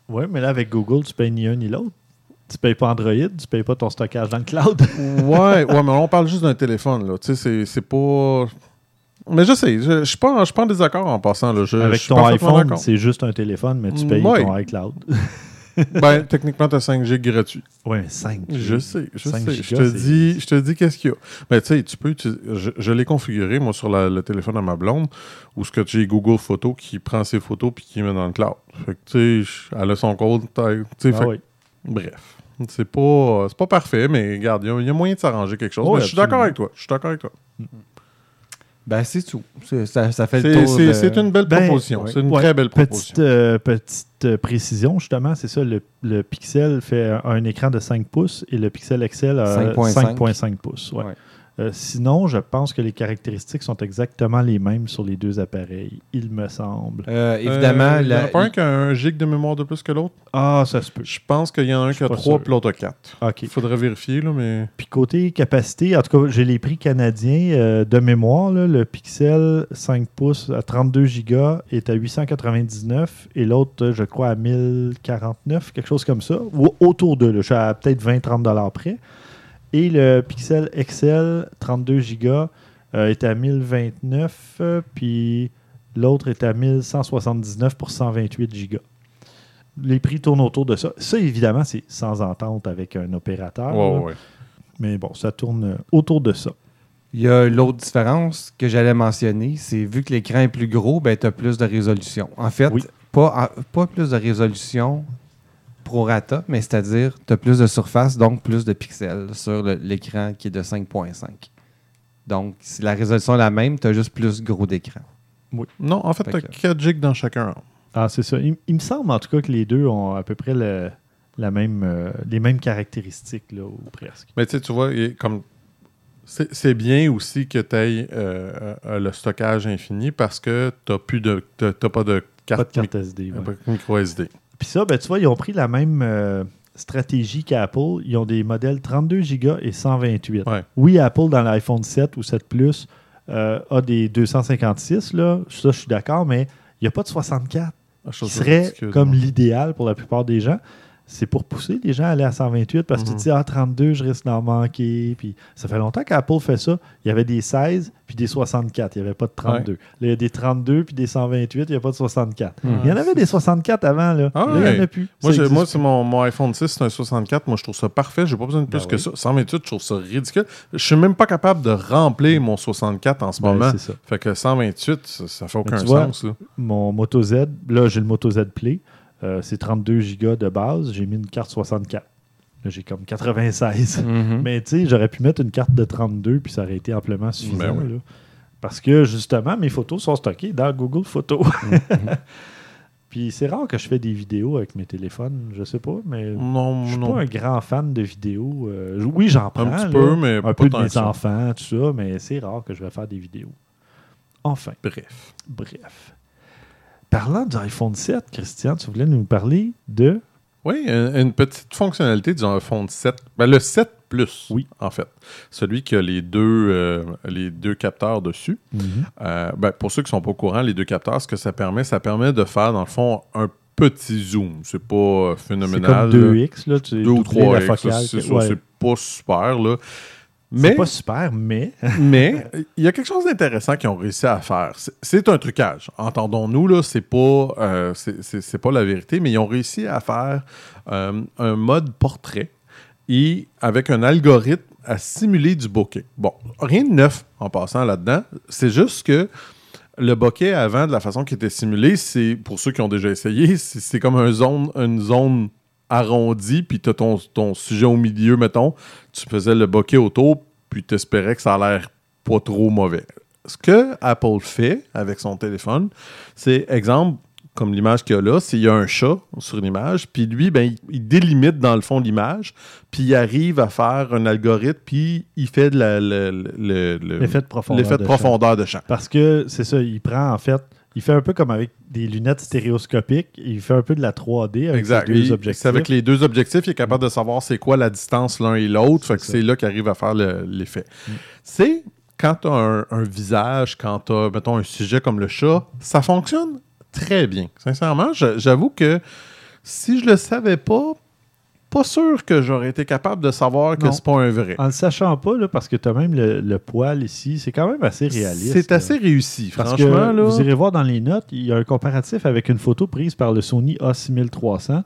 Ouais, mais là, avec Google, tu payes ni un ni l'autre. Tu payes pas Android, tu payes pas ton stockage dans le cloud. <laughs> ouais, ouais, mais on parle juste d'un téléphone, là. Tu sais, c'est- pas. Mais je sais, je je suis pas, je suis pas en désaccord en passant, là. Je, avec ton iPhone, c'est juste un téléphone, mais tu payes Ouais. ton iCloud. <laughs> <laughs> Ben, techniquement, tu as 5 G gratuit. ouais, mais 5. Je sais, je 5 sais. Je te dis, je te dis qu'est-ce qu'il y a. Mais tu sais, tu peux utiliser- Je, je l'ai configuré, moi, sur la- le téléphone à ma blonde, où ce que j'ai Google Photos qui prend ses photos puis qui met dans le cloud. Fait que, tu sais, elle a son code. tu Ah oui. Bref. C'est pas, c'est pas parfait, mais regarde, il y a- il y, a moyen de s'arranger quelque chose. Mais je suis d'accord avec toi. Je suis d'accord avec toi. Ben, c'est tout. C'est- Ça, ça fait le tour. c'est- de- c'est une belle Ben, proposition. C'est une Ouais. très belle Petite, proposition. euh, petite euh, précision, justement, c'est ça, le, le Pixel fait un, un écran de 5 pouces et le Pixel Excel a 5.5. 5.5 pouces. ouais. Ouais. Euh, sinon, je pense que les caractéristiques sont exactement les mêmes sur les deux appareils, il me semble. Euh, évidemment, Euh, il y en a pas un qui a un gig de mémoire de plus que l'autre? Ah, ça se peut. Je pense qu'il y en a un qui a suis pas 3 sûr. puis l'autre a 4. OK. Il faudrait vérifier, là, mais. Puis côté capacité, en tout cas, j'ai les prix canadiens euh, de mémoire. là. le Pixel 5 pouces à 32 Go est à 899 et l'autre, je crois, à 1049, quelque chose comme ça. Ou autour de, là, je suis à peut-être 20-30 dollars près. Et le Pixel XL 32 Go euh, est à 1029, euh, puis l'autre est à 1179 pour 128 Go. Les prix tournent autour de ça. Ça, évidemment, c'est sans entente avec un opérateur. Ouais, là. ouais. Mais bon, ça tourne euh, autour de ça. Il y a l'autre différence que j'allais mentionner, c'est vu que l'écran est plus gros, ben, tu as plus de résolution. En fait, Oui. pas, en- pas plus de résolution prorata, mais c'est-à-dire tu as plus de surface, donc plus de pixels sur l'écran qui est de 5.5. Donc, si la résolution est la même, tu as juste plus gros d'écran. Non, en fait, t'as que- 4 gigs dans chacun. Ah, c'est ça. Il, il me semble en tout cas que les deux ont à peu près le- la même, euh, les mêmes caractéristiques, là, ou presque. Mais tu sais, tu vois, comme. C'est c'est bien aussi que tu aies le stockage infini parce que tu plus de. t'as- t'as pas de Pas de carte, carte SD. ouais. micro SD. Puis ça, ben, tu vois, ils ont pris la même euh, stratégie qu'Apple. Ils ont des modèles 32 Go et 128. Ouais. Oui, Apple, dans l'iPhone 7 ou 7 Plus, euh, a des 256. Là. Ça, je suis d'accord, mais il n'y a pas de 64. Ah, je qui trouve ça serait ridicule, comme l'idéal pour la plupart des gens. C'est pour pousser les gens à aller à 128 parce que tu Mhm. te dis, ah, 32, je risque d'en manquer. Puis ça fait longtemps qu'Apple fait ça. Il y avait des 16 puis des 64. Il n'y avait pas de 32. Là, il y a des 32 puis des 128. Il n'y a pas de 64. Il y en avait des 64 avant. Là, Ah Là, il n'y en a plus. Moi, moi plus. c'est mon, mon iPhone 6, c'est un 64. Moi, je trouve ça parfait. J'ai pas besoin de plus Ben que oui. ça. 128, je trouve ça ridicule. Je suis même pas capable de remplir mon 64 en ce Ben, moment. ça. Fait que 128, ça, ça fait aucun tu vois, sens. là. Mon Moto Z, là, j'ai le Moto Z Play. Euh, c'est 32 Go de base. J'ai mis une carte 64. Là, j'ai comme 96. Mhm. Mais tu sais, j'aurais pu mettre une carte de 32 puis ça aurait été amplement suffisant. Ben oui. là. Parce que justement, mes photos sont stockées dans Google Photos. <laughs> puis c'est rare que je fais des vidéos avec mes téléphones, je sais pas, mais Non, je suis non. pas un grand fan de vidéos. Euh, oui, j'en prends. Un petit là, peu, mais un pas peu de mes enfants, tout ça, mais c'est rare que je vais faire des vidéos. Enfin, Bref. bref. Parlant du iPhone 7, Christian, tu voulais nous parler de. Oui, une, petite fonctionnalité du iPhone 7. Ben, le 7 Plus, Oui. en fait. Celui qui a les deux, euh, les deux capteurs dessus. Euh, ben, pour ceux qui ne sont pas au courant, les deux capteurs, ce que ça permet, ça permet de faire, dans le fond, un petit zoom. C'est pas euh, C'est phénoménal. comme là. 2X, là, tu 2 ou doubler 3 la focale. c'est que- ça, ouais. c'est pas super, là. Mais, C'est pas super, mais. <laughs> mais il y a quelque chose d'intéressant qu'ils ont réussi à faire. C'est- C'est un trucage. Entendons-nous, là, c'est pas, euh, c'est- c'est c'est pas la vérité, mais ils ont réussi à faire euh, un mode portrait et avec un algorithme à simuler du bokeh. Bon, rien de neuf en passant là-dedans. C'est juste que le bokeh avant, de la façon qu'il était simulé, c'est pour ceux qui ont déjà essayé, c'est c'est comme un zone, une zone arrondie, puis tu as ton, ton sujet au milieu, mettons. Tu faisais le bokeh autour, puis tu espérais que ça a l'air pas trop mauvais. Ce que Apple fait avec son téléphone, c'est, exemple, comme l'image qu'il y a là, c'est il y a un chat sur l'image, puis lui, ben, il, il délimite dans le fond l'image, puis il arrive à faire un algorithme, puis il fait de L'effet de profondeur. de de profondeur de champ. Parce que c'est ça, il prend en fait, il fait un peu comme avec des lunettes stéréoscopiques, il fait un peu de la 3D avec Exact. ses deux Il- objectifs. C'est avec les deux objectifs, il est capable de savoir c'est quoi la distance l'un et l'autre. Fait que C'est là qu'il arrive à faire le- l'effet. Mm. C'est quand tu as un, un visage, quand tu as, mettons, un sujet comme le chat, ça fonctionne très bien. Sincèrement, j'avoue que si je le savais pas, pas sûr que j'aurais été capable de savoir que c'est pas un vrai. En le sachant pas, là, parce que tu as même le, le poil ici, c'est quand même assez réaliste. C'est assez réussi, Parce franchement. que là. vous irez voir dans les notes, il y a un comparatif avec une photo prise par le Sony A6300.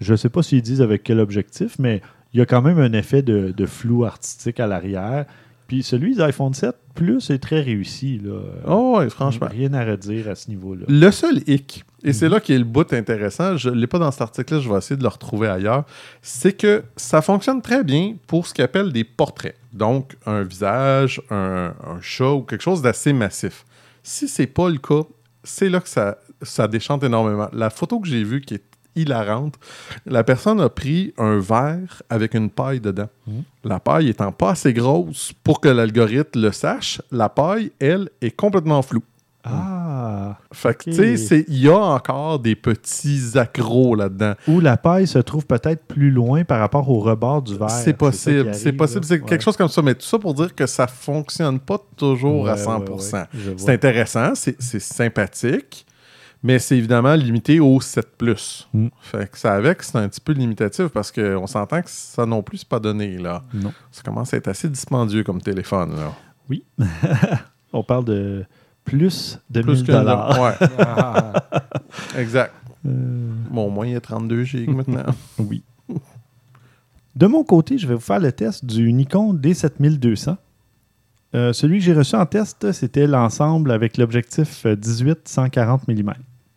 Je ne sais pas s'ils disent avec quel objectif, mais il y a quand même un effet de, de flou artistique à l'arrière. Puis celui de l'iPhone 7 Plus est très réussi. Là. Oh, ouais, franchement. Rien à redire à ce niveau-là. Le seul hic, et Mhm. c'est là qu'il est le bout intéressant, je ne l'ai pas dans cet article-là, je vais essayer de le retrouver ailleurs, c'est que ça fonctionne très bien pour ce qu'ils appellent des portraits. Donc, un visage, un, un chat ou quelque chose d'assez massif. Si c'est pas le cas, c'est là que ça, ça déchante énormément. La photo que j'ai vue qui est hilarante, la personne a pris un verre avec une paille dedans. Mhm. La paille étant pas assez grosse pour que l'algorithme le sache, la paille, elle, est complètement floue. Ah! Fait que, tu sais, il y a encore des petits accros là-dedans. Où la paille se trouve peut-être plus loin par rapport au rebord du verre. C'est possible, c'est possible. C'est Ouais. quelque chose comme ça. Mais tout ça pour dire que ça fonctionne pas toujours Ouais, à ouais, 100%. ouais, C'est intéressant, c'est sympathique, mais c'est évidemment limité au 7+. Mm. Fait que ça avec, c'est un petit peu limitatif parce qu'on s'entend que ça non plus, c'est pas donné. là. Non. Ça commence à être assez dispendieux comme téléphone. Là. Oui. <laughs> On parle de plus de Plus 1000 que dollars. Ouais, Ah, <laughs> exact. Euh, Bon, au moins, il y a 32 gigs maintenant. <laughs> oui. De mon côté, je vais vous faire le test du Nikon D7200. Euh, celui que j'ai reçu en test, c'était l'ensemble avec l'objectif euh, 18-140 mm.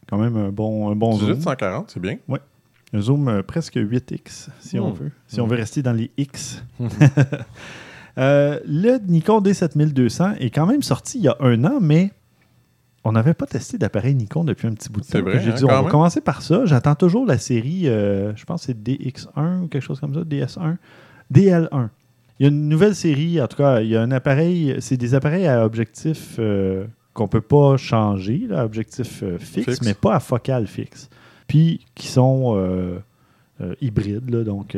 Quand même un bon, un bon zoom. 1840, c'est bien. Un zoom euh, presque 8x, si on Hmm. veut. Si on veut rester dans les X. <laughs> Euh, le Nikon D7200 est quand même sorti il y a un an, mais on n'avait pas testé d'appareil Nikon depuis un petit bout de temps. C'est vrai, J'ai hein, dit, on va commencer par ça. J'attends toujours la série, euh, je pense que c'est DX1 ou quelque chose comme ça, DS1, DL1. Il y a une nouvelle série, en tout cas, il y a un appareil, c'est des appareils à objectif euh, qu'on ne peut pas changer, là, objectif euh, fixe, Fixe. mais pas à focale fixe. Puis qui sont hybrides, là, donc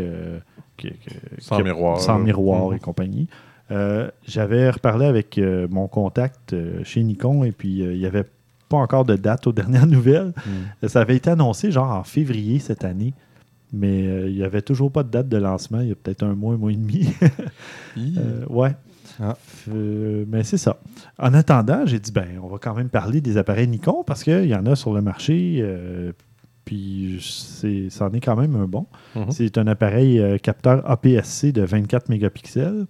miroir. sans miroir Mhm. et compagnie. Euh, J'avais reparlé avec euh, mon contact euh, chez Nikon et puis il n'y avait pas encore de date aux <laughs> dernières nouvelles. Mm. Ça avait été annoncé genre en février cette année, mais il n'y avait toujours pas de date de lancement. Il y a peut-être un mois, un mois et demi. <laughs> Ouais. Ah. Mais c'est ça. En attendant, j'ai dit, ben, on va quand même parler des appareils Nikon parce qu'il y en a sur le marché. puis c'est- c'en est quand même un bon. Mhm. C'est un appareil capteur APS-C de 24 mégapixels.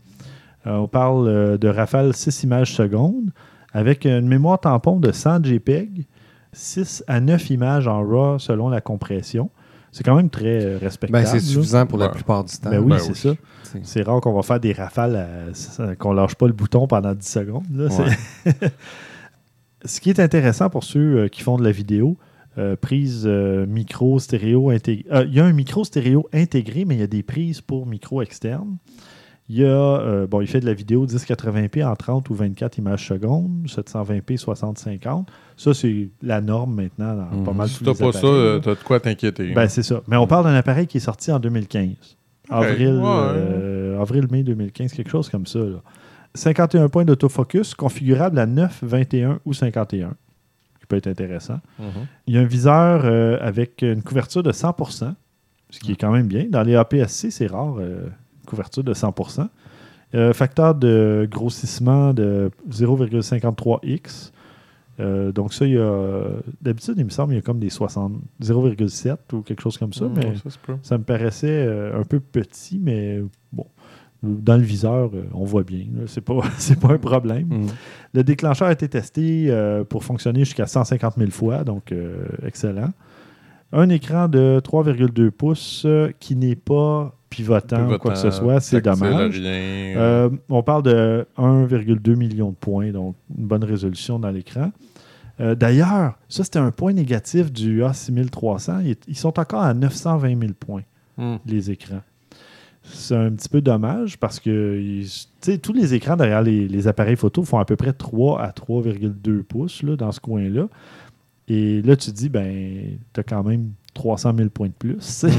Euh, on parle euh, de rafale 6 images secondes avec une mémoire tampon de 100 JPEG, 6 à 9 images en RAW selon la compression. C'est quand même très euh, respectable. Ben, c'est là. suffisant pour la Ouais. plupart du temps. Ben oui, Ben c'est oui. ça. C'est- rare qu'on va faire des rafales, qu'on lâche pas le bouton pendant 10 secondes. là. <laughs> Ce qui est intéressant pour ceux euh, qui font de la vidéo, euh, prise euh, micro stéréo intégré. euh, Il y a un micro stéréo intégré, mais il y a des prises pour micro externe. Il y a, euh, bon, il fait de la vidéo 1080p en 30 ou 24 images secondes, 720p 60-50. Ça, c'est la norme maintenant dans Mhm. pas mal Si tous t'as les pas ça, euh, là. t'as de quoi t'inquiéter. Ben, c'est ça. Mais on parle d'un appareil qui est sorti en 2015. Avril, ouais. euh, avril-mai 2015, quelque chose comme ça. là. 51 points d'autofocus, configurable à 9, 21 ou 51, qui peut être intéressant. Mhm. Il y a un viseur euh, avec une couverture de 100%, ce qui est quand même bien. Dans les APS-C, c'est rare, euh, couverture de 100%. Euh, facteur de grossissement de 0,53x. Euh, donc ça, il y a... D'habitude, il me semble, il y a comme des 60... 0,7 ou quelque chose comme ça, Mm, mais ça me paraissait euh, un peu petit, mais bon. Dans le viseur, on voit bien. C'est pas, <laughs> c'est pas un problème. Mm. Le déclencheur a été testé euh, pour fonctionner jusqu'à 150 000 fois, donc euh, excellent. Un écran de 3,2 pouces qui n'est pas pivotant ou quoi que ce soit, c'est dommage. Euh, on parle de 1,2 million de points, donc une bonne résolution dans l'écran. Euh, D'ailleurs, ça c'était un point négatif du A6300. Ils, ils sont encore à 920 000 points, Hmm. les écrans. C'est un petit peu dommage parce que ils- tu sais, tous les écrans derrière les, les appareils photo font à peu près 3 à 3,2 pouces là, dans ce coin-là. Et là, tu te dis, ben, tu as quand même 300 000 points de plus. <laughs> C'est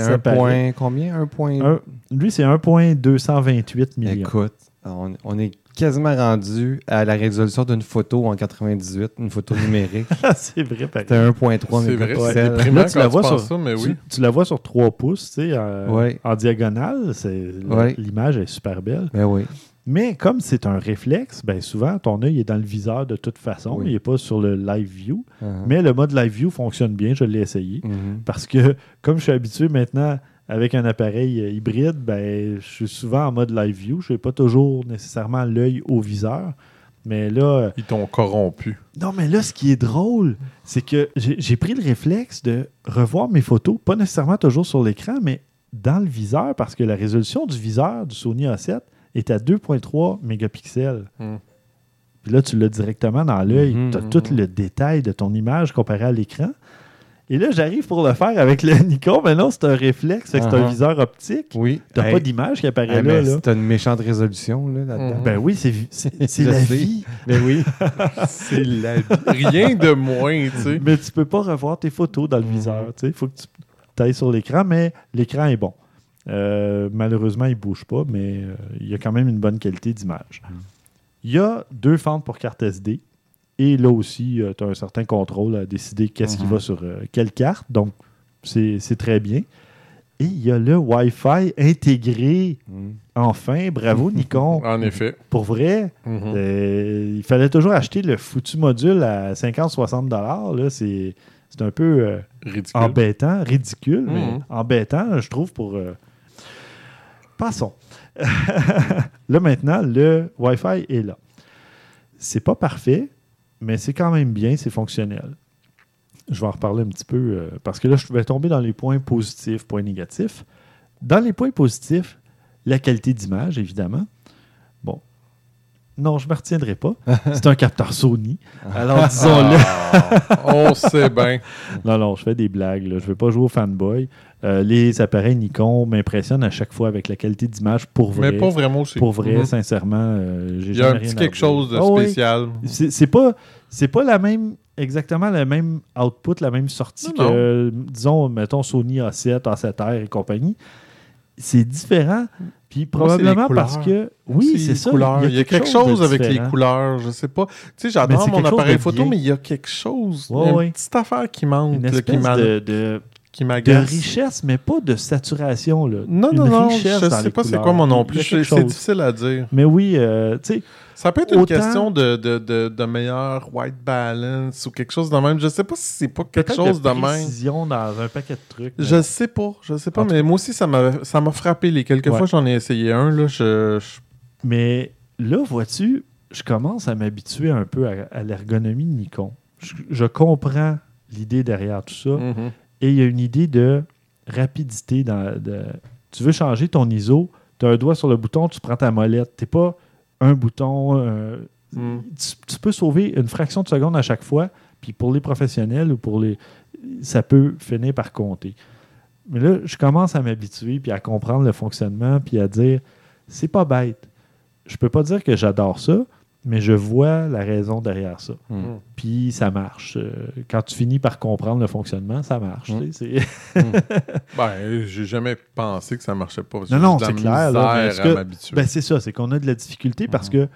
un paraît. point. Combien? Un point? Un- lui, c'est 1,228 millions. Écoute, on, on est quasiment rendu à la résolution d'une photo en 98, une photo numérique. <laughs> c'est vrai, pareil. C'était 1.3 C'est vrai, c'est mégapixels. Là, tu la vois sur- ça, mais Tu, oui. tu la vois sur 3 pouces, tu sais, euh, Ouais. en diagonale, c'est Ouais. l'image est super belle. Ben oui. Mais comme c'est un réflexe, ben souvent ton œil est dans le viseur de toute façon, Oui. il n'est pas sur le live view. Uh-huh. Mais le mode live view fonctionne bien, je l'ai essayé. Mhm. Parce que comme je suis habitué maintenant avec un appareil hybride, ben, je suis souvent en mode live view. Je n'ai pas toujours nécessairement l'œil au viseur. Mais là, euh, Ils t'ont corrompu. non, mais là, ce qui est drôle, c'est que j'ai pris le réflexe de revoir mes photos, pas nécessairement toujours sur l'écran, mais dans le viseur, parce que la résolution du viseur du Sony A7 est à 2,3 mégapixels. Hmm. Puis là, tu l'as directement dans l'œil. Mhm, tu as tout le détail de ton image comparé à l'écran. Et là, j'arrive pour le faire avec le <laughs> Nikon, mais non, c'est un réflexe, c'est un Uh-huh. viseur optique. Oui. T'as Hey, pas d'image qui apparaît hey, là. mais là. C'est une méchante résolution là, là-dedans. Mhm. Ben oui, <laughs> c'est la sais. vie. Ben oui. <laughs> C'est la Rien de moins, tu sais. Mais tu peux pas revoir tes photos dans le viseur. Il faut que tu ailles sur l'écran, mais l'écran est bon. Euh, malheureusement, il ne bouge pas, mais euh, il y a quand même une bonne qualité d'image. Mhm. Il y a deux fentes pour carte SD. Et là aussi, tu as un certain contrôle à décider qu'est-ce qui Mhm. va sur euh, quelle carte. Donc, c'est très bien. Et il y a le Wi-Fi intégré. Mhm. Enfin, bravo <laughs> Nikon. En effet. Pour vrai, Mhm. euh, il fallait toujours acheter le foutu module à 50-60 là, C'est c'est un peu euh, Ridicule. embêtant, ridicule, mais Mhm. embêtant, je trouve, pour... Passons. <laughs> là, maintenant, le Wi-Fi est là. C'est pas parfait, mais c'est quand même bien, c'est fonctionnel. Je vais en reparler un petit peu, euh, parce que là, je vais tomber dans les points positifs, points négatifs. Dans les points positifs, la qualité d'image, évidemment. Bon. Non, je ne me retiendrai pas. <laughs> C'est un capteur Sony. Alors, disons-le. Ah, <laughs> on sait bien. Non, non, je fais des blagues. là. Je ne veux pas jouer au fanboy. Euh, les appareils Nikon m'impressionnent à chaque fois avec la qualité d'image pour vrai. Mais pas vraiment aussi. Pour vrai, Mhm. sincèrement, euh, j'ai Il y a un petit quelque chose de Ah spécial. C'est c'est pas, c'est pas la même, exactement la même output, la même sortie Non, que, disons, mettons Sony A7, A7R et compagnie. C'est différent. Puis probablement parce que. Oui, c'est ça. couleurs. Il y a quelque chose, avec les couleurs. Je sais pas. Tu sais, j'adore mon appareil photo, mais il y a quelque chose. Ouais, ouais. une petite affaire qui manque, Une là, qui espèce de, qui de m'agace. richesse, mais pas de saturation. Là. Non, Une non, non. Je sais pas c'est quoi mon nom plus. C'est difficile à dire. Mais oui, euh, tu sais, Ça peut être une question de, de, de, de meilleur white balance ou quelque chose de même. Je sais pas si c'est pas quelque chose de, même. précision dans un paquet de trucs. mais- Je sais pas, je sais pas, En mais moi aussi ça m'a frappé les quelques Ouais. fois j'en ai essayé un là, je, je- Mais là, vois-tu, je commence à m'habituer un peu à, à l'ergonomie de Nikon. Je, je comprends l'idée derrière tout ça. Mhm. Et il y a une idée de rapidité. Dans, de- tu veux changer ton ISO, tu as un doigt sur le bouton, tu prends ta molette. Tu pas un bouton. euh, Mm. tu, tu peux sauver une fraction de seconde à chaque fois. Puis pour les professionnels ou pour les. Ça peut finir par compter. Mais là, je commence à m'habituer puis à comprendre le fonctionnement puis à dire c'est pas bête. Je peux pas dire que j'adore ça, mais je vois la raison derrière ça. Mhm. Puis ça marche. Euh, Quand tu finis par comprendre le fonctionnement, ça marche. Mm. tu sais, c'est- <laughs> Ben, j'ai jamais pensé que ça marchait pas. Non, non, c'est clair. Ben, c'est ça, c'est qu'on a de la difficulté parce Mhm. que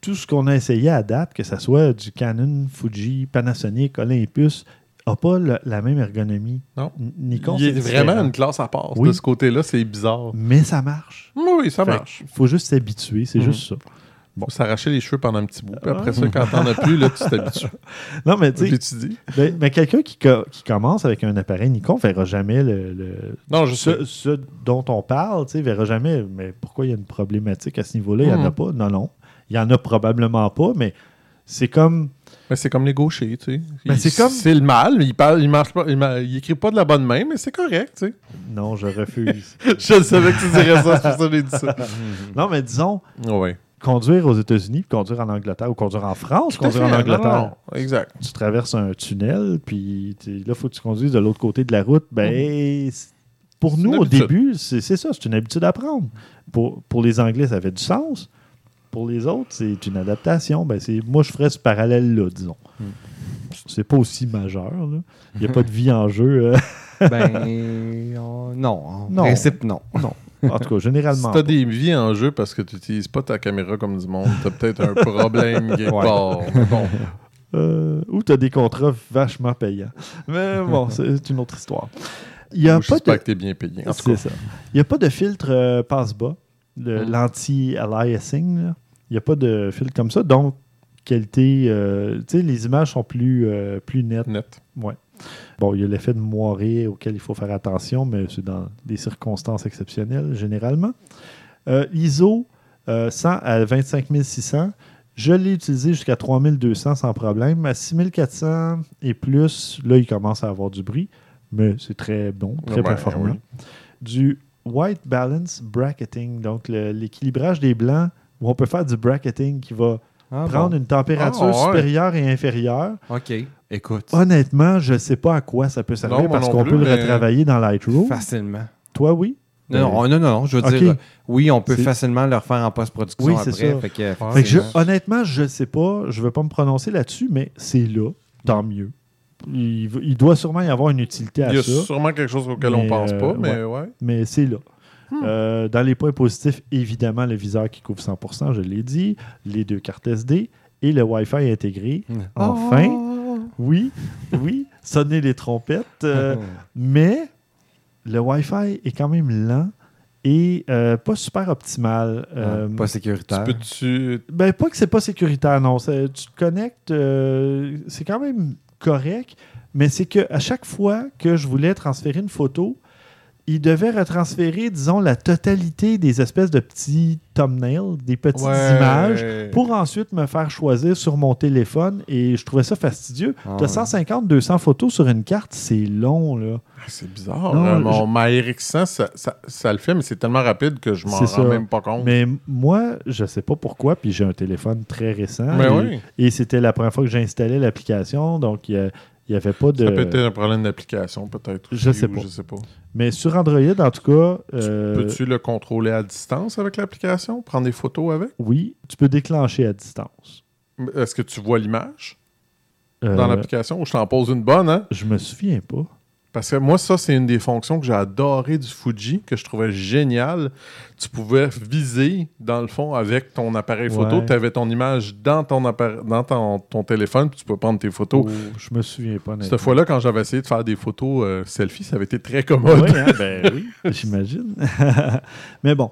tout ce qu'on a essayé à date, que ce soit du Canon, Fuji, Panasonic, Olympus, n'a pas le- la même ergonomie. Non. Nikon, Il est c'est vraiment différent. une classe à part. Oui. De ce côté-là, c'est bizarre. Mais ça marche. Oui, ça Fait marche. Il faut juste s'habituer, c'est juste ça. Faut s'arracher les cheveux pendant un petit bout. Puis après ça, quand t'en as plus, là, tu t'habitues. <laughs> Non, mais tu sais, ben- mais quelqu'un qui, co- qui commence avec un appareil Nikon ne verra jamais le, le- Non, je sais. ce, ce dont on parle, tu sais, verra jamais. Mais pourquoi il y a une problématique à ce niveau-là? Il n'y en a Mhm. pas? Non, non. Il y en a probablement pas, mais c'est comme. Mais c'est comme les gauchers, tu sais. Ben, c'est comme- C'est le mal. Il parle, il marche pas, il écrit pas de la bonne main, mais c'est correct, tu sais. Non, je refuse. <laughs> Je savais que tu dirais ça, c'est pour ça que j'ai dit ça. non, mais disons, Ouais. Conduire aux États-Unis, conduire en Angleterre, ou conduire en France, Tout conduire en. Angleterre. Non, non, Exact. Tu traverses un tunnel, puis là, il faut que tu conduises de l'autre côté de la route. Ben, c'est- pour nous, au habitude. début, c'est ça, c'est une habitude à prendre. Pour, pour les Anglais, ça fait du sens. Pour les autres, c'est une adaptation. Ben, c'est moi, je ferais ce parallèle-là, disons. Mhm. C'est pas aussi majeur. Il n'y a pas de vie en jeu. euh. Ben, on- <laughs> non. En Non. principe, non. En tout cas, Si généralement. t'as des vies en jeu parce que tu n'utilises pas ta caméra comme du monde, t'as peut-être un problème <laughs> quelque Ouais. part. Bon, Euh, ou tu as des contrats vachement payants. Mais bon, c'est une autre histoire. Il n'y a pas de... que t'es bien payé. C'est ça. Il n'y a pas de filtre euh, passe-bas, le- Mm. l'anti-aliasing. Il n'y a pas de filtre comme ça. Donc, qualité, euh, tu sais, les images sont plus, plus nettes. net. Bon, il y a l'effet de moiré auquel il faut faire attention, mais c'est dans des circonstances exceptionnelles, généralement. Euh, ISO euh, 100 à 25 600. Je l'ai utilisé jusqu'à 3200 sans problème. À 6400 et plus, là, il commence à avoir du bruit, mais c'est très bon, très Ouais, performant. Du white balance bracketing, donc l'équilibrage des blancs, où on peut faire du bracketing qui va Ah, prendre bon. une température Ah, supérieure et inférieure. OK. Écoute. Honnêtement, je ne sais pas à quoi ça peut servir Non, parce qu'on peut le retravailler dans Lightroom. Facilement. Toi, oui? Non, non, non, non, non, je veux dire, euh, oui, on peut facilement le refaire en post-production Oui, après. c'est ça. Fait que, Fait Fait que je- honnêtement, je ne sais pas. Je ne veux pas me prononcer là-dessus, mais c'est là. Tant mieux. Il, doit sûrement y avoir une utilité à Il y a ça, sûrement quelque chose auquel on Mais, pense euh, pas, mais ouais. mais c'est là. Hmm. Euh, dans les points positifs, évidemment, le viseur qui couvre 100%, je l'ai dit, les deux cartes SD et le Wi-Fi intégré. Hmm. Enfin, Oh. Oui, oui, sonner les trompettes. euh, Mais le Wi-Fi est quand même lent et euh, pas super optimal. Euh, pas Tu sécuritaire. peux-tu. ben, pas que c'est pas sécuritaire, non. C'est- Tu te connectes, euh, c'est quand même correct, mais c'est que à chaque fois que je voulais transférer une photo, il devait retransférer, disons, la totalité des espèces de petits thumbnails, des petites Ouais. images, pour ensuite me faire choisir sur mon téléphone et je trouvais ça fastidieux. Ah Tu as ouais. 150, 200 photos sur une carte, c'est long, là. Ah, C'est bizarre. Non, Euh, je- mon ma RX100, ça, ça, ça le fait, mais c'est tellement rapide que je m'en rends ça. même pas compte. Mais moi, je sais pas pourquoi, puis j'ai un téléphone très récent. Mais et, oui. et c'était la première fois que j'installais l'application, donc il n'y avait pas de... Ça peut être un problème d'application, peut-être. Je sais pas. Je sais pas. Mais sur Android, en tout cas, euh, Peux-tu le contrôler à distance avec l'application? Prendre des photos avec? oui, tu peux déclencher à distance. Est-ce que tu vois l'image Euh, dans l'application? Ou je t'en pose une bonne, hein? Je me souviens pas. Parce que moi, ça, c'est une des fonctions que j'ai adoré du Fuji, que je trouvais génial. Tu pouvais viser, dans le fond, avec ton appareil photo. Ouais. Tu avais ton image dans ton, dans ton, ton téléphone, puis tu peux prendre tes photos. Oh, je me souviens pas. Cette fois-là, quand j'avais essayé de faire des photos euh, selfie, ça avait été très commode. Oui, hein, ben oui, <laughs> j'imagine. <laughs> mais bon,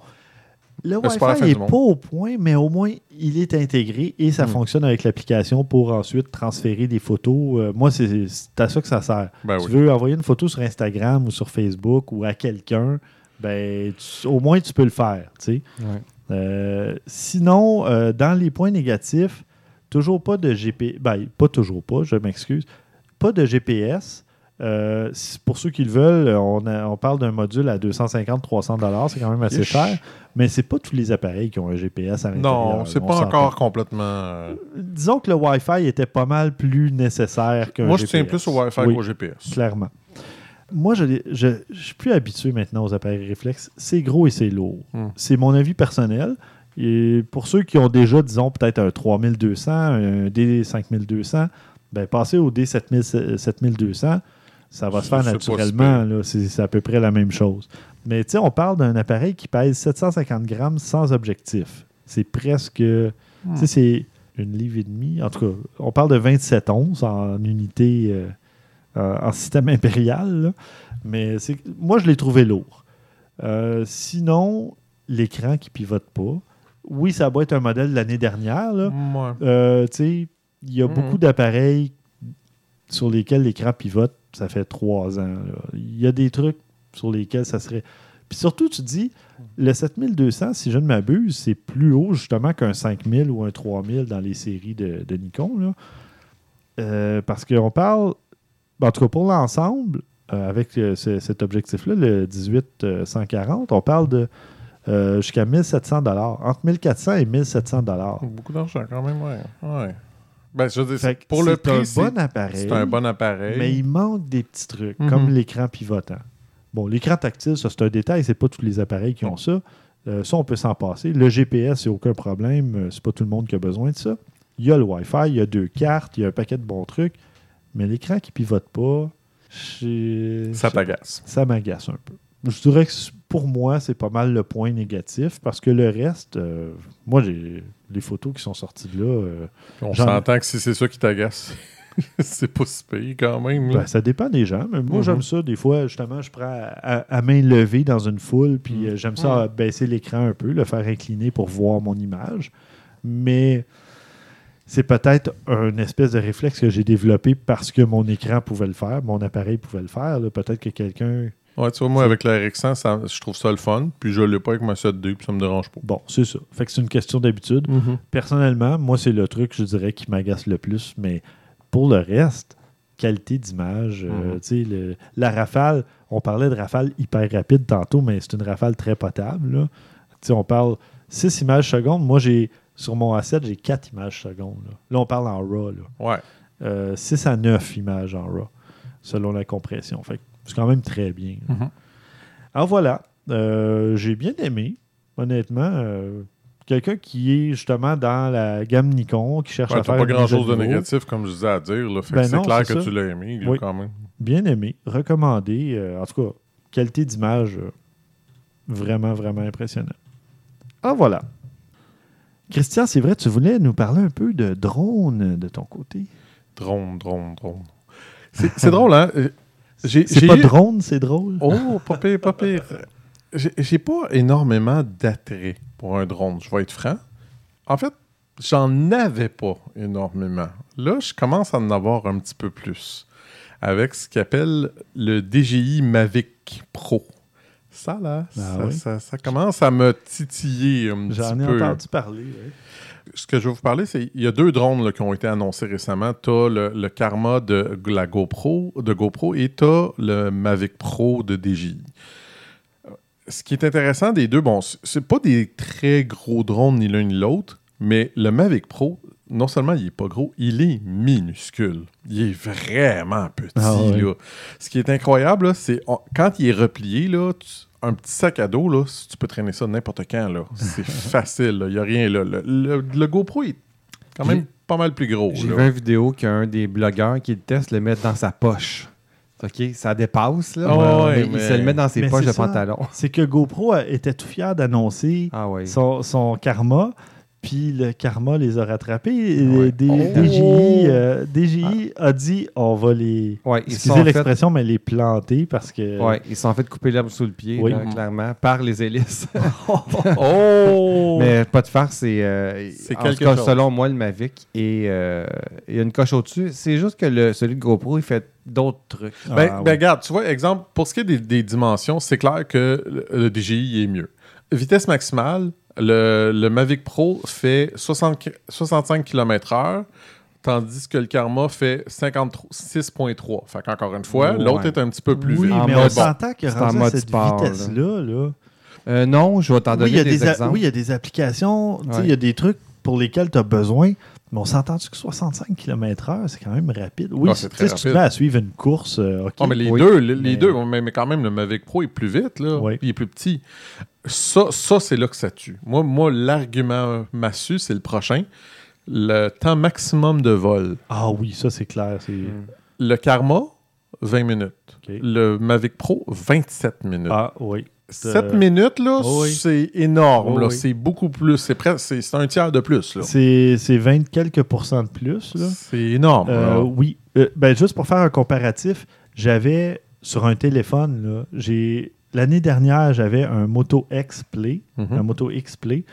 le Wi-Fi n'est pas au point, mais au moins, il est intégré et ça Mm. fonctionne avec l'application pour ensuite transférer des photos. Euh, moi, c'est c'est à ça que ça sert. Ben tu oui. veux envoyer une photo sur Instagram ou sur Facebook ou à quelqu'un, ben, tu- au moins, tu peux le faire. tu sais. Ouais. Euh, sinon, euh, dans les points négatifs, toujours pas de GPS. Ben, pas toujours pas, je m'excuse. Pas de GPS. Euh, pour ceux qui le veulent, on, a- on parle d'un module à 250-300 c'est quand même assez cher. Mais c'est pas tous les appareils qui ont un GPS à l'intérieur. Non, c'est pas encore complètement. euh, Disons que le Wi-Fi était pas mal plus nécessaire qu'un Moi, je tiens plus au Wi-Fi Oui, qu'au GPS. Clairement. Moi, je ne je, je suis plus habitué maintenant aux appareils réflexes. C'est gros et c'est lourd. Hmm. C'est mon avis personnel. Et pour ceux qui ont déjà, disons, peut-être un 3200, un D5200, ben, passer au D7200, ça va se faire naturellement. là. C'est à peu près la même chose. Mais tu sais, on parle d'un appareil qui pèse 750 grammes sans objectif. C'est presque. Tu sais, c'est une livre et demie. En tout cas, on parle de 27 onces en unité euh, euh, en système impérial. là. Mais moi, je l'ai trouvé lourd. Euh, sinon, l'écran qui pivote pas. Oui, ça doit être un modèle de l'année dernière. Euh, tu sais, il y a Mhm. beaucoup d'appareils sur lesquels l'écran pivote. Ça fait trois ans. Il y a des trucs sur lesquels ça serait. Puis surtout, tu dis, le 7200, si je ne m'abuse, c'est plus haut justement qu'un 5000 ou un 3000 dans les séries de, Nikon. Euh, parce qu'on parle, en tout cas pour l'ensemble, euh, avec euh, ce- cet objectif-là, le 18-140, on parle de jusqu'à 1700 Entre 1400 et 1700 Beaucoup d'argent quand même, ouais. ouais. Ben, je veux dire, Fait que pour le c'est un prix, c'est- bon appareil. c'est un bon appareil. Mais il manque des petits trucs, Mhm. comme l'écran pivotant. Bon, l'écran tactile, ça, c'est un détail. C'est pas tous les appareils qui ont ça. Euh, ça, on peut s'en passer. Le GPS, c'est aucun problème. Euh, C'est pas tout le monde qui a besoin de ça. Il y a le Wi-Fi, il y a deux cartes, il y a un paquet de bons trucs. Mais l'écran qui pivote pas, Ça t'agace. ça m'agace un peu. Je dirais que pour moi, c'est pas mal le point négatif parce que le reste, euh, moi, j'ai les photos qui sont sorties de là. euh, On s'entend que si c'est ça qui t'agace, <laughs> c'est pas si pire quand même. Ben, ça dépend des gens, mais moi Mhm. j'aime ça. Des fois, justement, je prends à, à- à main levée dans une foule, puis Mhm. euh, j'aime ça euh, baisser l'écran un peu, le faire incliner pour voir mon image. Mais c'est peut-être un espèce de réflexe que j'ai développé parce que mon écran pouvait le faire, mon appareil pouvait le faire. Peut-être que quelqu'un. Ouais, tu vois, moi, avec la RX100, ça- je trouve ça le fun. Puis je l'ai pas avec ma 7D, puis ça me dérange pas. Bon, c'est ça. Fait que c'est une question d'habitude. Personnellement, moi, c'est le truc, je dirais, qui m'agace le plus. Mais pour le reste, qualité d'image, euh, Mhm. tu sais, le- la rafale, on parlait de rafale hyper rapide tantôt, mais c'est une rafale très potable. Là, on parle 6 images secondes. Moi, j'ai sur mon A7, j'ai 4 images secondes. Là, Là, on parle en RAW. Là. Ouais. Euh, 6 à 9 images en RAW, selon la compression. Fait que c'est quand même très bien. Mhm. Alors voilà, euh, j'ai bien aimé, honnêtement. euh, Quelqu'un qui est justement dans la gamme Nikon, qui cherche Ouais, à faire pas une grand mise à chose de négatif, comme je disais à dire. Là. Fait que Ben c'est clair que ça. tu l'as aimé, Oui. quand même. Bien aimé, recommandé. euh, en tout cas, qualité d'image euh, vraiment, vraiment impressionnant. Ah voilà. Christian, c'est vrai, tu voulais nous parler un peu de drone de ton côté. Drone, drone, drone. C'est <laughs> drôle, hein? J'ai C'est pas eu- drone, c'est drôle. Oh, pas pire, pas pire. <laughs> J'ai pas énormément d'attrait pour un drone, je vais être franc. En fait, j'en avais pas énormément. Là, je commence à en avoir un petit peu plus. Avec ce qu'appelle le DJI Mavic Pro. Ça, là, Ah ça, oui? ça- ça commence à me titiller un petit J'en ai peu. entendu parler. ouais. Ce que je vais vous parler, c'est il y a deux drones là, qui ont été annoncés récemment. Tu as le, le Karma de la GoPro, de GoPro et tu as le Mavic Pro de DJI. Euh, Ce qui est intéressant des deux, bon, c'est pas des très gros drones ni l'un ni l'autre, mais le Mavic Pro, non seulement il est pas gros, il est minuscule. Il est vraiment petit. Ah là. Ce qui est incroyable, c'est quand il est replié, là, tu- un petit sac à dos, là, si tu peux traîner ça n'importe quand. là. C'est <laughs> facile. Il n'y a rien là. Le, le- le GoPro est quand même J'ai- pas mal plus gros. J'ai là. vu une vidéo qu'un des blogueurs qui le teste le met dans sa poche. OK, ça dépasse, là. Ah ouais, mais ouais, Il se le met dans ses Mais poches de ça. pantalon. C'est que GoPro était tout fier d'annoncer Ah son, son karma, puis le karma les a rattrapés. Ouais. D- Oh. DJI, euh, DJI a dit on va les. Ouais, ils Excusez sont fait, l'expression, mais les planter parce que. ouais, ils sont fait couper l'herbe sous le pied, Oui. là, clairement, par les hélices. <laughs> <laughs> Oh! Mais pas de farce, c'est. euh, C'est en quelque tout cas, chose. selon moi, le Mavic. Et euh, il y a une coche au-dessus. C'est juste que le, celui de GoPro, il fait d'autres trucs. Ah, Ben, ouais. ben, regarde, tu vois, exemple, pour ce qui est des, des dimensions, c'est clair que le, le DJI est mieux. Vitesse maximale, le, le Mavic Pro fait 60 65 km/h, tandis que le Karma fait 56,3. Fait qu'encore une fois, Ouais. l'autre est un petit peu plus oui, vite. En mais mode- on s'entend que rendu à cette sport, vitesse-là, là, Euh, non, je vais t'en oui, donner il y a des, exemples. oui, il y a des applications, Ouais. il y a des trucs pour lesquels tu as besoin. Mais on s'entend-tu que 65 km/h, c'est quand même rapide? Oui, Ah, c'est très si tu te rapide. mets à suivre une course, euh, OK. Ah, mais les Oui. deux, les, Mais- deux mais, mais quand même, le Mavic Pro est plus vite, là. Oui. Il est plus petit. Ça, ça c'est là que ça tue. Moi, moi l'argument massu, c'est le prochain. Le temps maximum de vol. Ah oui, ça c'est clair. Le Karma, 20 minutes. Le Mavic Pro, 27 minutes. Ah oui. 7 minutes, là, Oh oui. c'est énorme. Oh oui. C'est beaucoup plus. C'est presque, c'est, un tiers de plus. C'est c'est 20 quelques pourcents de plus. C'est énorme. Euh, oui. Euh, ben, juste pour faire un comparatif, j'avais sur un téléphone, là, j'ai l'année dernière, j'avais un Moto X Play, Mhm. un Moto X Play,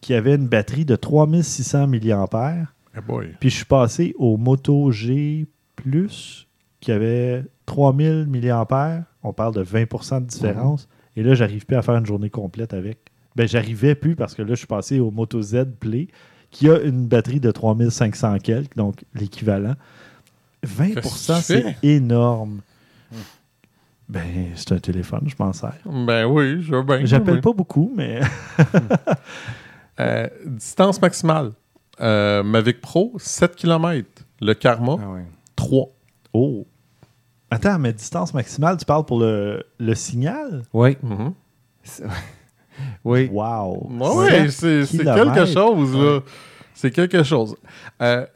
qui avait une batterie de 3600 mAh. Eh boy. Puis je suis passé au Moto G Plus, qui avait 3000 mAh. On parle de 20% de différence. Et là, j'arrive plus à faire une journée complète avec. Ben, j'arrivais plus parce que là, je suis passé au Moto Z Play, qui a une batterie de 3500 quelques, donc l'équivalent. 20 Qu'est-ce que tu c'est fais? énorme. Ben, c'est un téléphone, je m'en sers. Ben oui, je veux bien. J'appelle oui. pas beaucoup, mais <laughs> Euh, distance maximale. Euh, Mavic Pro, 7 km. Le Karma, Ah ouais. 3. Oh! Attends, mais distance maximale, tu parles pour le, le signal? Oui. Mhm. C'est- <laughs> Oui. Wow! Oui, c'est quelque chose, là. C'est quelque chose. Euh,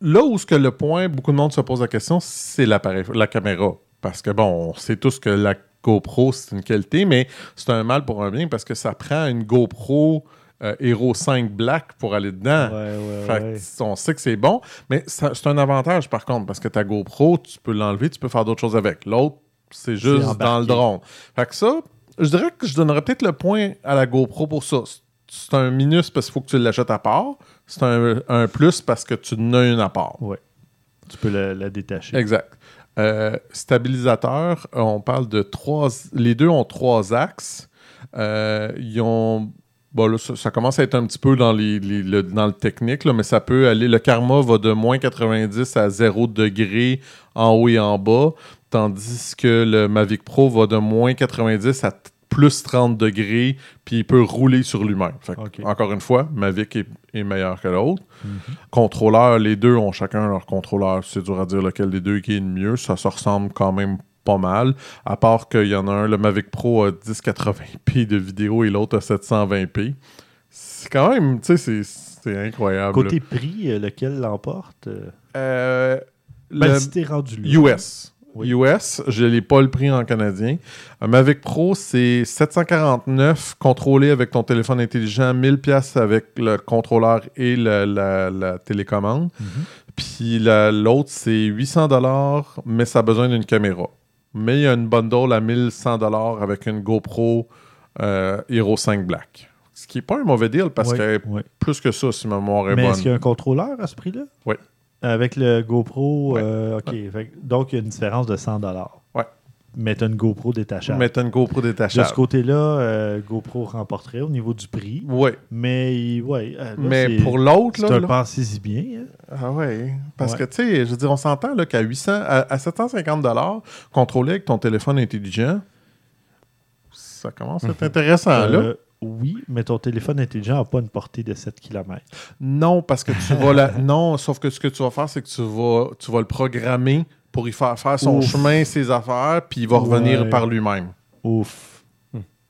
là où ce que le point, beaucoup de monde se pose la question, c'est l'appareil, la caméra. Parce que, bon, on sait tous que la GoPro, c'est une qualité, mais c'est un mal pour un bien parce que ça prend une GoPro euh, Hero 5 Black pour aller dedans. Ouais, ouais, Fait que on sait que c'est bon, mais c'est un avantage par contre, parce que ta GoPro, tu peux l'enlever, tu peux faire d'autres choses avec. L'autre, c'est juste dans le drone. Fait que ça, je dirais que je donnerais peut-être le point à la GoPro pour ça. C'est- un minus parce qu'il faut que tu l'achètes à part. C'est un, un plus parce que tu en as une à part. Ouais. Tu peux la, la détacher. Exact. Euh, stabilisateur, on parle de trois. Les deux ont trois axes. Euh, ils ont. Bon, là, ça, ça commence à être un petit peu dans, les, les- le, dans le technique, là, mais ça peut aller. Le karma va de moins 90 à 0 degré en haut et en bas, tandis que le Mavic Pro va de moins 90 à plus 30 degrés, puis il peut rouler sur lui-même. Encore une fois, Mavic est, est meilleur que l'autre. Mhm. Contrôleurs, les deux ont chacun leur contrôleur. C'est dur à dire lequel des deux qui est le mieux. Ça se ressemble quand même pas mal. À part qu'il y en a un, le Mavic Pro a 1080p de vidéo et l'autre a 720p. C'est quand même, tu sais, c'est- incroyable. Côté prix, euh, lequel l'emporte euh, Euh, ben, le si rendu là. US. Oui. US, je n'ai pas le prix en canadien. Un Mavic Pro, c'est 749 contrôlé avec ton téléphone intelligent, 1000 pièces avec le contrôleur et la, la- la télécommande. Mhm. Puis la- l'autre, c'est 800 dollars, mais ça a besoin d'une caméra. Mais il y a une bundle à 1100 dollars avec une GoPro euh, Hero 5 Black. Ce qui n'est pas un mauvais deal parce que plus que ça, si ma mémoire est Mais bonne. est-ce qu'il y a un contrôleur à ce prix-là? Oui. Avec le GoPro, euh, OK. Donc, il y a une différence de 100 Tu as une GoPro détachable. Mettre une GoPro de détachable. ce côté-là, euh, GoPro remporterait au niveau du prix. Oui. Mais, ouais. euh, là, Mais c'est- pour l'autre, là, là- pensez-y bien. hein. Ah ouais. Parce Ouais. que, tu sais, je veux dire, on s'entend là, qu'à 800, à, à 750 contrôlé avec ton téléphone intelligent, ça commence à être intéressant, là. Euh, oui, mais ton téléphone intelligent n'a pas une portée de 7 km. Non, parce que tu vas la... <laughs> Non, sauf que ce que tu vas faire, c'est que tu vas, tu vas le programmer pour y faire faire son Ouf. chemin, ses affaires, puis il va revenir Ouais. par lui-même. Ouf.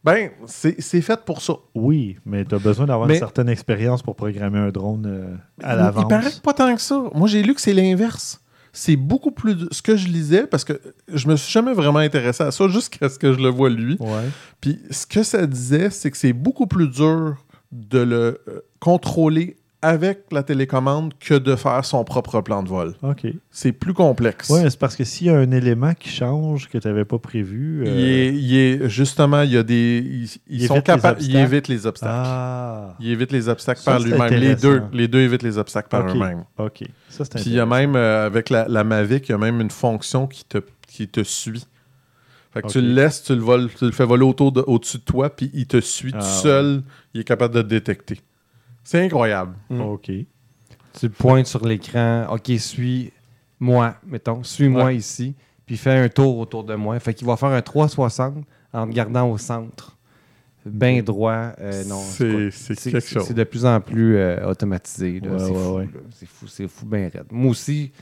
Ben, c'est fait pour ça. Oui, mais tu as besoin d'avoir une certaine expérience pour programmer un drone euh, à l'avance. Il paraît que pas tant que ça. Moi, j'ai lu que c'est l'inverse. C'est beaucoup plus. de- Ce que je lisais, parce que je me suis jamais vraiment intéressé à ça jusqu'à ce que je le vois lui. Ouais. Puis ce que ça disait, c'est que c'est beaucoup plus dur de le euh, contrôler avec la télécommande que de faire son propre plan de vol. OK. C'est plus complexe. Oui, c'est parce que s'il y a un élément qui change que tu n'avais pas prévu. Il, euh, est, il est- justement, il y a des. Ils, ils Il sont évite les capables. Il obstacles. évite les obstacles. Ah, Il évite les obstacles Ça, par lui-même. Les deux, les deux évitent les obstacles par eux-mêmes. OK. Ça, c'est Puis il y a même, euh, avec la, la Mavic, il y a même une fonction qui te, qui te suit. Fait que tu le laisses, tu le, voles, tu le fais voler autour de- au-dessus de toi, puis il te suit Ah, tout seul. Il est capable de te détecter. C'est incroyable. Mm. OK. Tu le pointes sur l'écran. OK, suis-moi, mettons. Suis-moi Ouais. ici. Puis fais un tour autour de moi. Fait qu'il va faire un 360 en te gardant au centre. Bien droit. Euh, non, C'est- quelque chose. C'est de plus en plus euh, automatisé. là. Ouais, c'est ouais, fou. ouais. là. C'est fou, c'est fou, bien raide. Moi aussi,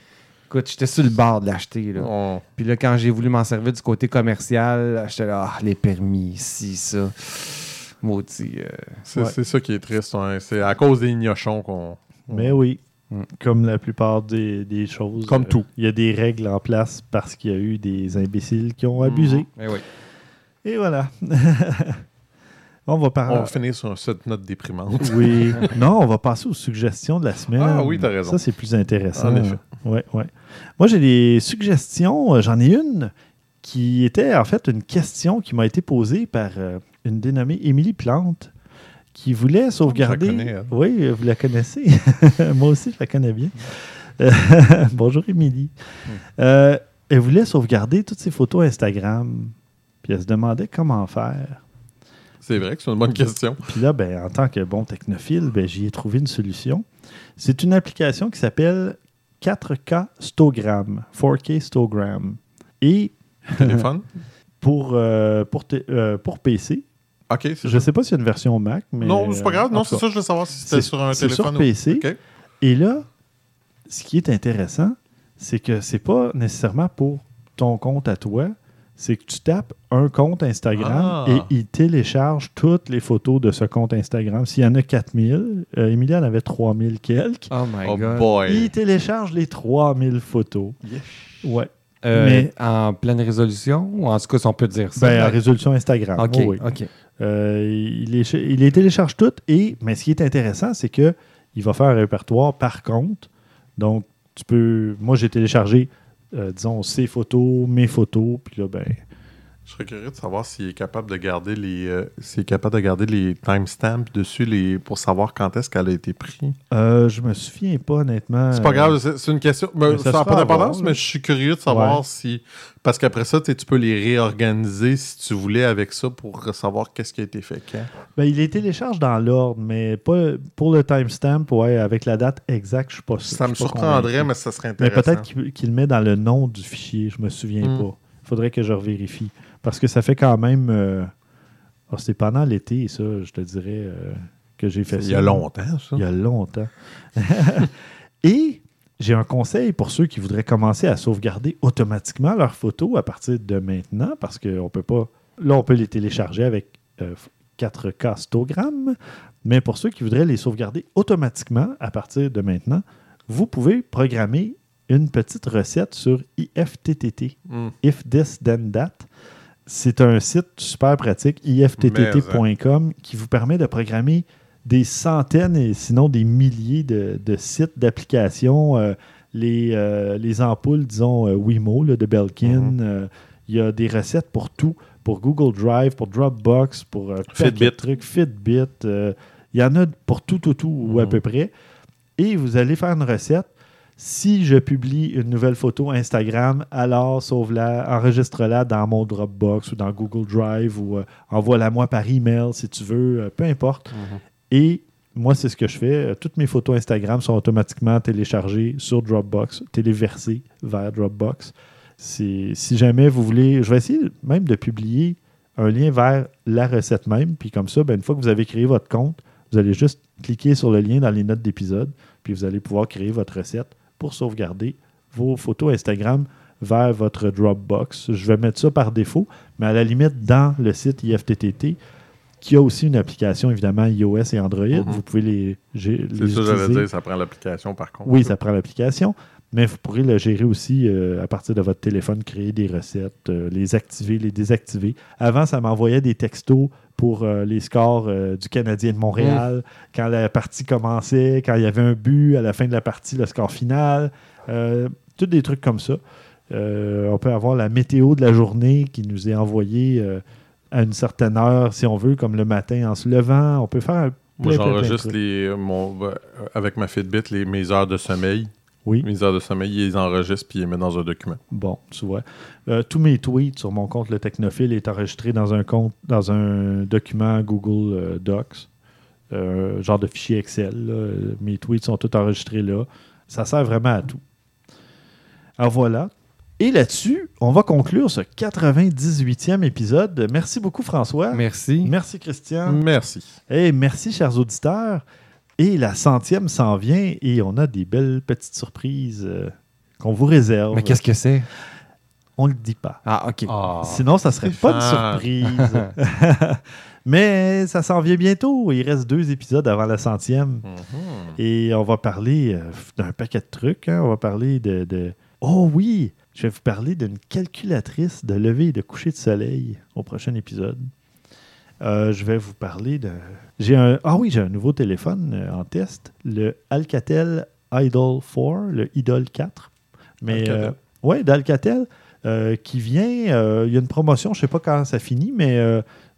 écoute, j'étais sur le bord de l'acheter. là. On- Puis là, quand j'ai voulu m'en servir du côté commercial, j'étais là, ah, les permis, ici, ça. Maudit. euh, C'est Ouais. ça qui est triste. ouais. C'est à cause des gnochons qu'on. Mais oui, Mm. comme la plupart des, des choses. Comme euh, tout. Il y a des règles en place parce qu'il y a eu des imbéciles qui ont abusé. eh oui. Et voilà. <laughs> on va On parler. va finir sur cette note déprimante. <laughs> Oui. non, on va passer aux suggestions de la semaine. Ah oui, t'as raison. Ça, c'est plus intéressant. En effet. Ouais, ouais. Moi, j'ai des suggestions. Euh, J'en ai une qui était en fait une question qui m'a été posée par euh, une dénommée Émilie Plante qui voulait sauvegarder. connais, elle. oui, vous la connaissez. <laughs> Moi aussi, je la connais bien. <laughs> Bonjour, Émilie. Hmm. Euh, elle voulait sauvegarder toutes ses photos Instagram. Puis elle se demandait comment faire. C'est vrai que c'est une bonne question. Puis là, ben, en tant que bon technophile, ben, j'y ai trouvé une solution. C'est une application qui s'appelle 4K Stogram, 4K Stogram. Et Téléphone? <laughs> pour, euh, pour, euh, pour PC, OK, je ne sais pas s'il y a une version Mac, mais... Non, c'est pas grave. Non, c'est ça, je voulais savoir si c'était C'est- sur un sur téléphone PC. ou... OK. Et là, ce qui est intéressant, c'est que c'est pas nécessairement pour ton compte à toi, c'est que tu tapes un compte Instagram Ah. et il télécharge toutes les photos de ce compte Instagram. S'il y en a 4000, euh, Émilie en avait 3000 quelques. Oh my Oh God. boy. Il télécharge les 3000 photos. Ouais. Euh, Mais- En pleine résolution, ou en tout cas, si on peut dire ça. Ben, à résolution Instagram. OK, Oui. Euh, il, les, il les télécharge toutes et mais ce qui est intéressant, c'est que il va faire un répertoire par compte. Donc, tu peux. Moi, j'ai téléchargé, euh, disons, ses photos, mes photos, puis là, ben. Je serais curieux de savoir s'il est capable de garder les euh, s'il est capable de garder les timestamps dessus les pour savoir quand est-ce qu'elle a été prise. euh, je me souviens pas, honnêtement. C'est pas grave, c'est une question. mais mais ça n'a sera pas d'importance, mais je suis curieux de savoir Ouais. si. Parce qu'après ça, tu peux les réorganiser si tu voulais avec ça pour savoir qu'est-ce qui a été fait quand. Ben, il les télécharge dans l'ordre, mais pas pour le timestamp, ouais, avec la date exacte, je suis pas sûr. Ça me pas surprendrait, mais ça serait Mais intéressant. peut-être qu'il le met dans le nom du fichier, je me souviens Hmm. pas. Il faudrait que je revérifie. Parce que ça fait quand même. euh, ah, c'est pendant l'été, ça, je te dirais, euh, que j'ai fait ça. Il y a longtemps, ça. Il y a longtemps. <laughs> Et j'ai un conseil pour ceux qui voudraient commencer à sauvegarder automatiquement leurs photos à partir de maintenant, parce qu'on peut pas. Là, on peut les télécharger avec euh, 4K Stogram, mais pour ceux qui voudraient les sauvegarder automatiquement à partir de maintenant, vous pouvez programmer une petite recette sur IFTTT. Hmm. If This Then That. C'est un site super pratique, ifttt.com, qui vous permet de programmer des centaines et sinon des milliers de, de sites, d'applications. euh, les, euh, les ampoules, disons, euh, Wimo là, de Belkin. Mhm. euh, Il y a des recettes pour tout, pour Google Drive, pour Dropbox, pour Fitbit. trucs, Fitbit. Il y en a pour tout, tout, tout, ou à Mhm. peu près. Et vous allez faire une recette. Si je publie une nouvelle photo Instagram, alors sauve-la, enregistre-la dans mon Dropbox ou dans Google Drive ou euh, envoie-la moi par email si tu veux, euh, peu importe. Mhm. Et moi, c'est ce que je fais. Toutes mes photos Instagram sont automatiquement téléchargées sur Dropbox, téléversées vers Dropbox. Si jamais vous voulez, je vais essayer même de publier un lien vers la recette même. Puis comme ça, ben, une fois que vous avez créé votre compte, vous allez juste cliquer sur le lien dans les notes d'épisode, puis vous allez pouvoir créer votre recette pour sauvegarder vos photos Instagram vers votre Dropbox. Je vais mettre ça par défaut, mais à la limite, dans le site IFTTT, qui a aussi une application, évidemment, iOS et Android, Mhm. vous pouvez les, gé- C'est les ça, j'allais dire, ça prend l'application par contre. Oui, ça prend l'application, mais vous pourrez le gérer aussi euh, à partir de votre téléphone, créer des recettes, euh, les activer, les désactiver. Avant, ça m'envoyait des textos pour euh, les scores du Canadien de Montréal, quand la partie commençait, quand il y avait un but, à la fin de la partie, le score final, tous des trucs comme ça. On peut avoir la météo de la journée qui nous est envoyée à une certaine heure, si on veut, comme le matin en se levant. On peut faire Moi, j'enregistre trucs. les, mon, avec ma Fitbit les, mes heures de sommeil. Oui. Mes heures de sommeil, ils les enregistrent puis ils les mettent dans un document. Bon, tu vois. Euh, tous mes tweets sur mon compte Le Technophile est enregistré dans un compte, dans un document Google euh, Docs, euh, genre de fichier Excel. là. Mes tweets sont tous enregistrés là. Ça sert vraiment à tout. Alors voilà. Et là-dessus, on va conclure ce 98e épisode. Merci beaucoup, François. Merci. Merci, Christian. Merci. Et merci, chers auditeurs. Et la centième s'en vient et on a des belles petites surprises euh, qu'on vous réserve. Mais qu'est-ce que c'est? On le dit pas. Ah, OK. Sinon, ça serait pas une Stéphane. surprise. <laughs> <laughs> Mais ça s'en vient bientôt. Il reste deux épisodes avant la centième. Mhm. Et on va parler euh, d'un paquet de trucs. hein. On va parler de, de, Oh oui, je vais vous parler d'une calculatrice de lever et de coucher de soleil au prochain épisode. Euh, je vais vous parler de. J'ai un. Ah oui, j'ai un nouveau téléphone euh, en test, le Alcatel Idol 4, le Idol 4. Mais Alcatel. euh, ouais, d'Alcatel, euh, qui vient. Il y a une promotion, je ne sais pas quand ça finit, mais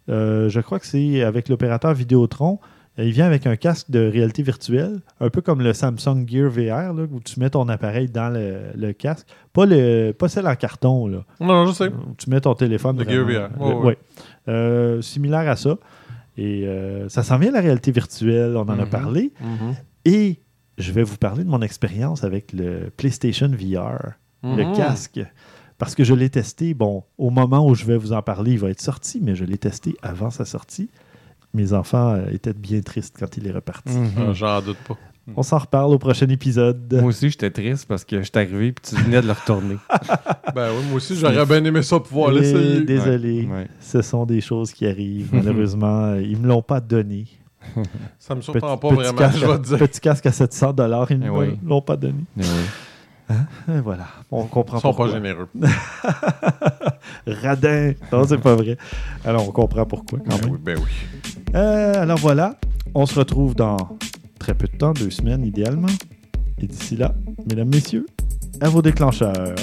je crois que c'est avec l'opérateur Vidéotron. Il vient avec un casque de réalité virtuelle, un peu comme le Samsung Gear VR, là, où tu mets ton appareil dans le, le casque. Pas, le, pas celle en carton, là. Non, je sais. où tu mets ton téléphone. Le Gear. VR, ouais, Le- ouais. ouais. Euh, similaire à ça. Et euh, ça s'en vient la réalité virtuelle, on en a Mhm. parlé. Et je vais vous parler de mon expérience avec le PlayStation VR, le Mhm. casque. Parce que je l'ai testé, bon, au moment où je vais vous en parler, il va être sorti, mais je l'ai testé avant sa sortie. Mes enfants euh, étaient bien tristes quand il est reparti. Mhm. Ah, J'en doute pas. On s'en reparle au prochain épisode. Moi aussi, j'étais triste parce que je suis arrivé et tu venais de le retourner. <laughs> Ben oui, moi aussi, j'aurais bien aimé ça pouvoir l'essayer. Désolé, Ouais. ce sont des choses qui arrivent. Malheureusement, <laughs> ils ne me l'ont pas donné. <laughs> Ça me Petit, surprend pas petit vraiment, casque, je vais te dire. petit casque à 700 dollars, ils ne Eh me oui. l'ont pas donné. Mais oui. Et voilà, on comprend Ils sont pourquoi. pas généreux. Radin, non, c'est pas vrai. Alors, on comprend pourquoi quand Ben même. oui, ben oui. Euh, alors voilà, on se retrouve dans très peu de temps, deux semaines idéalement. Et d'ici là, mesdames, messieurs, à vos déclencheurs.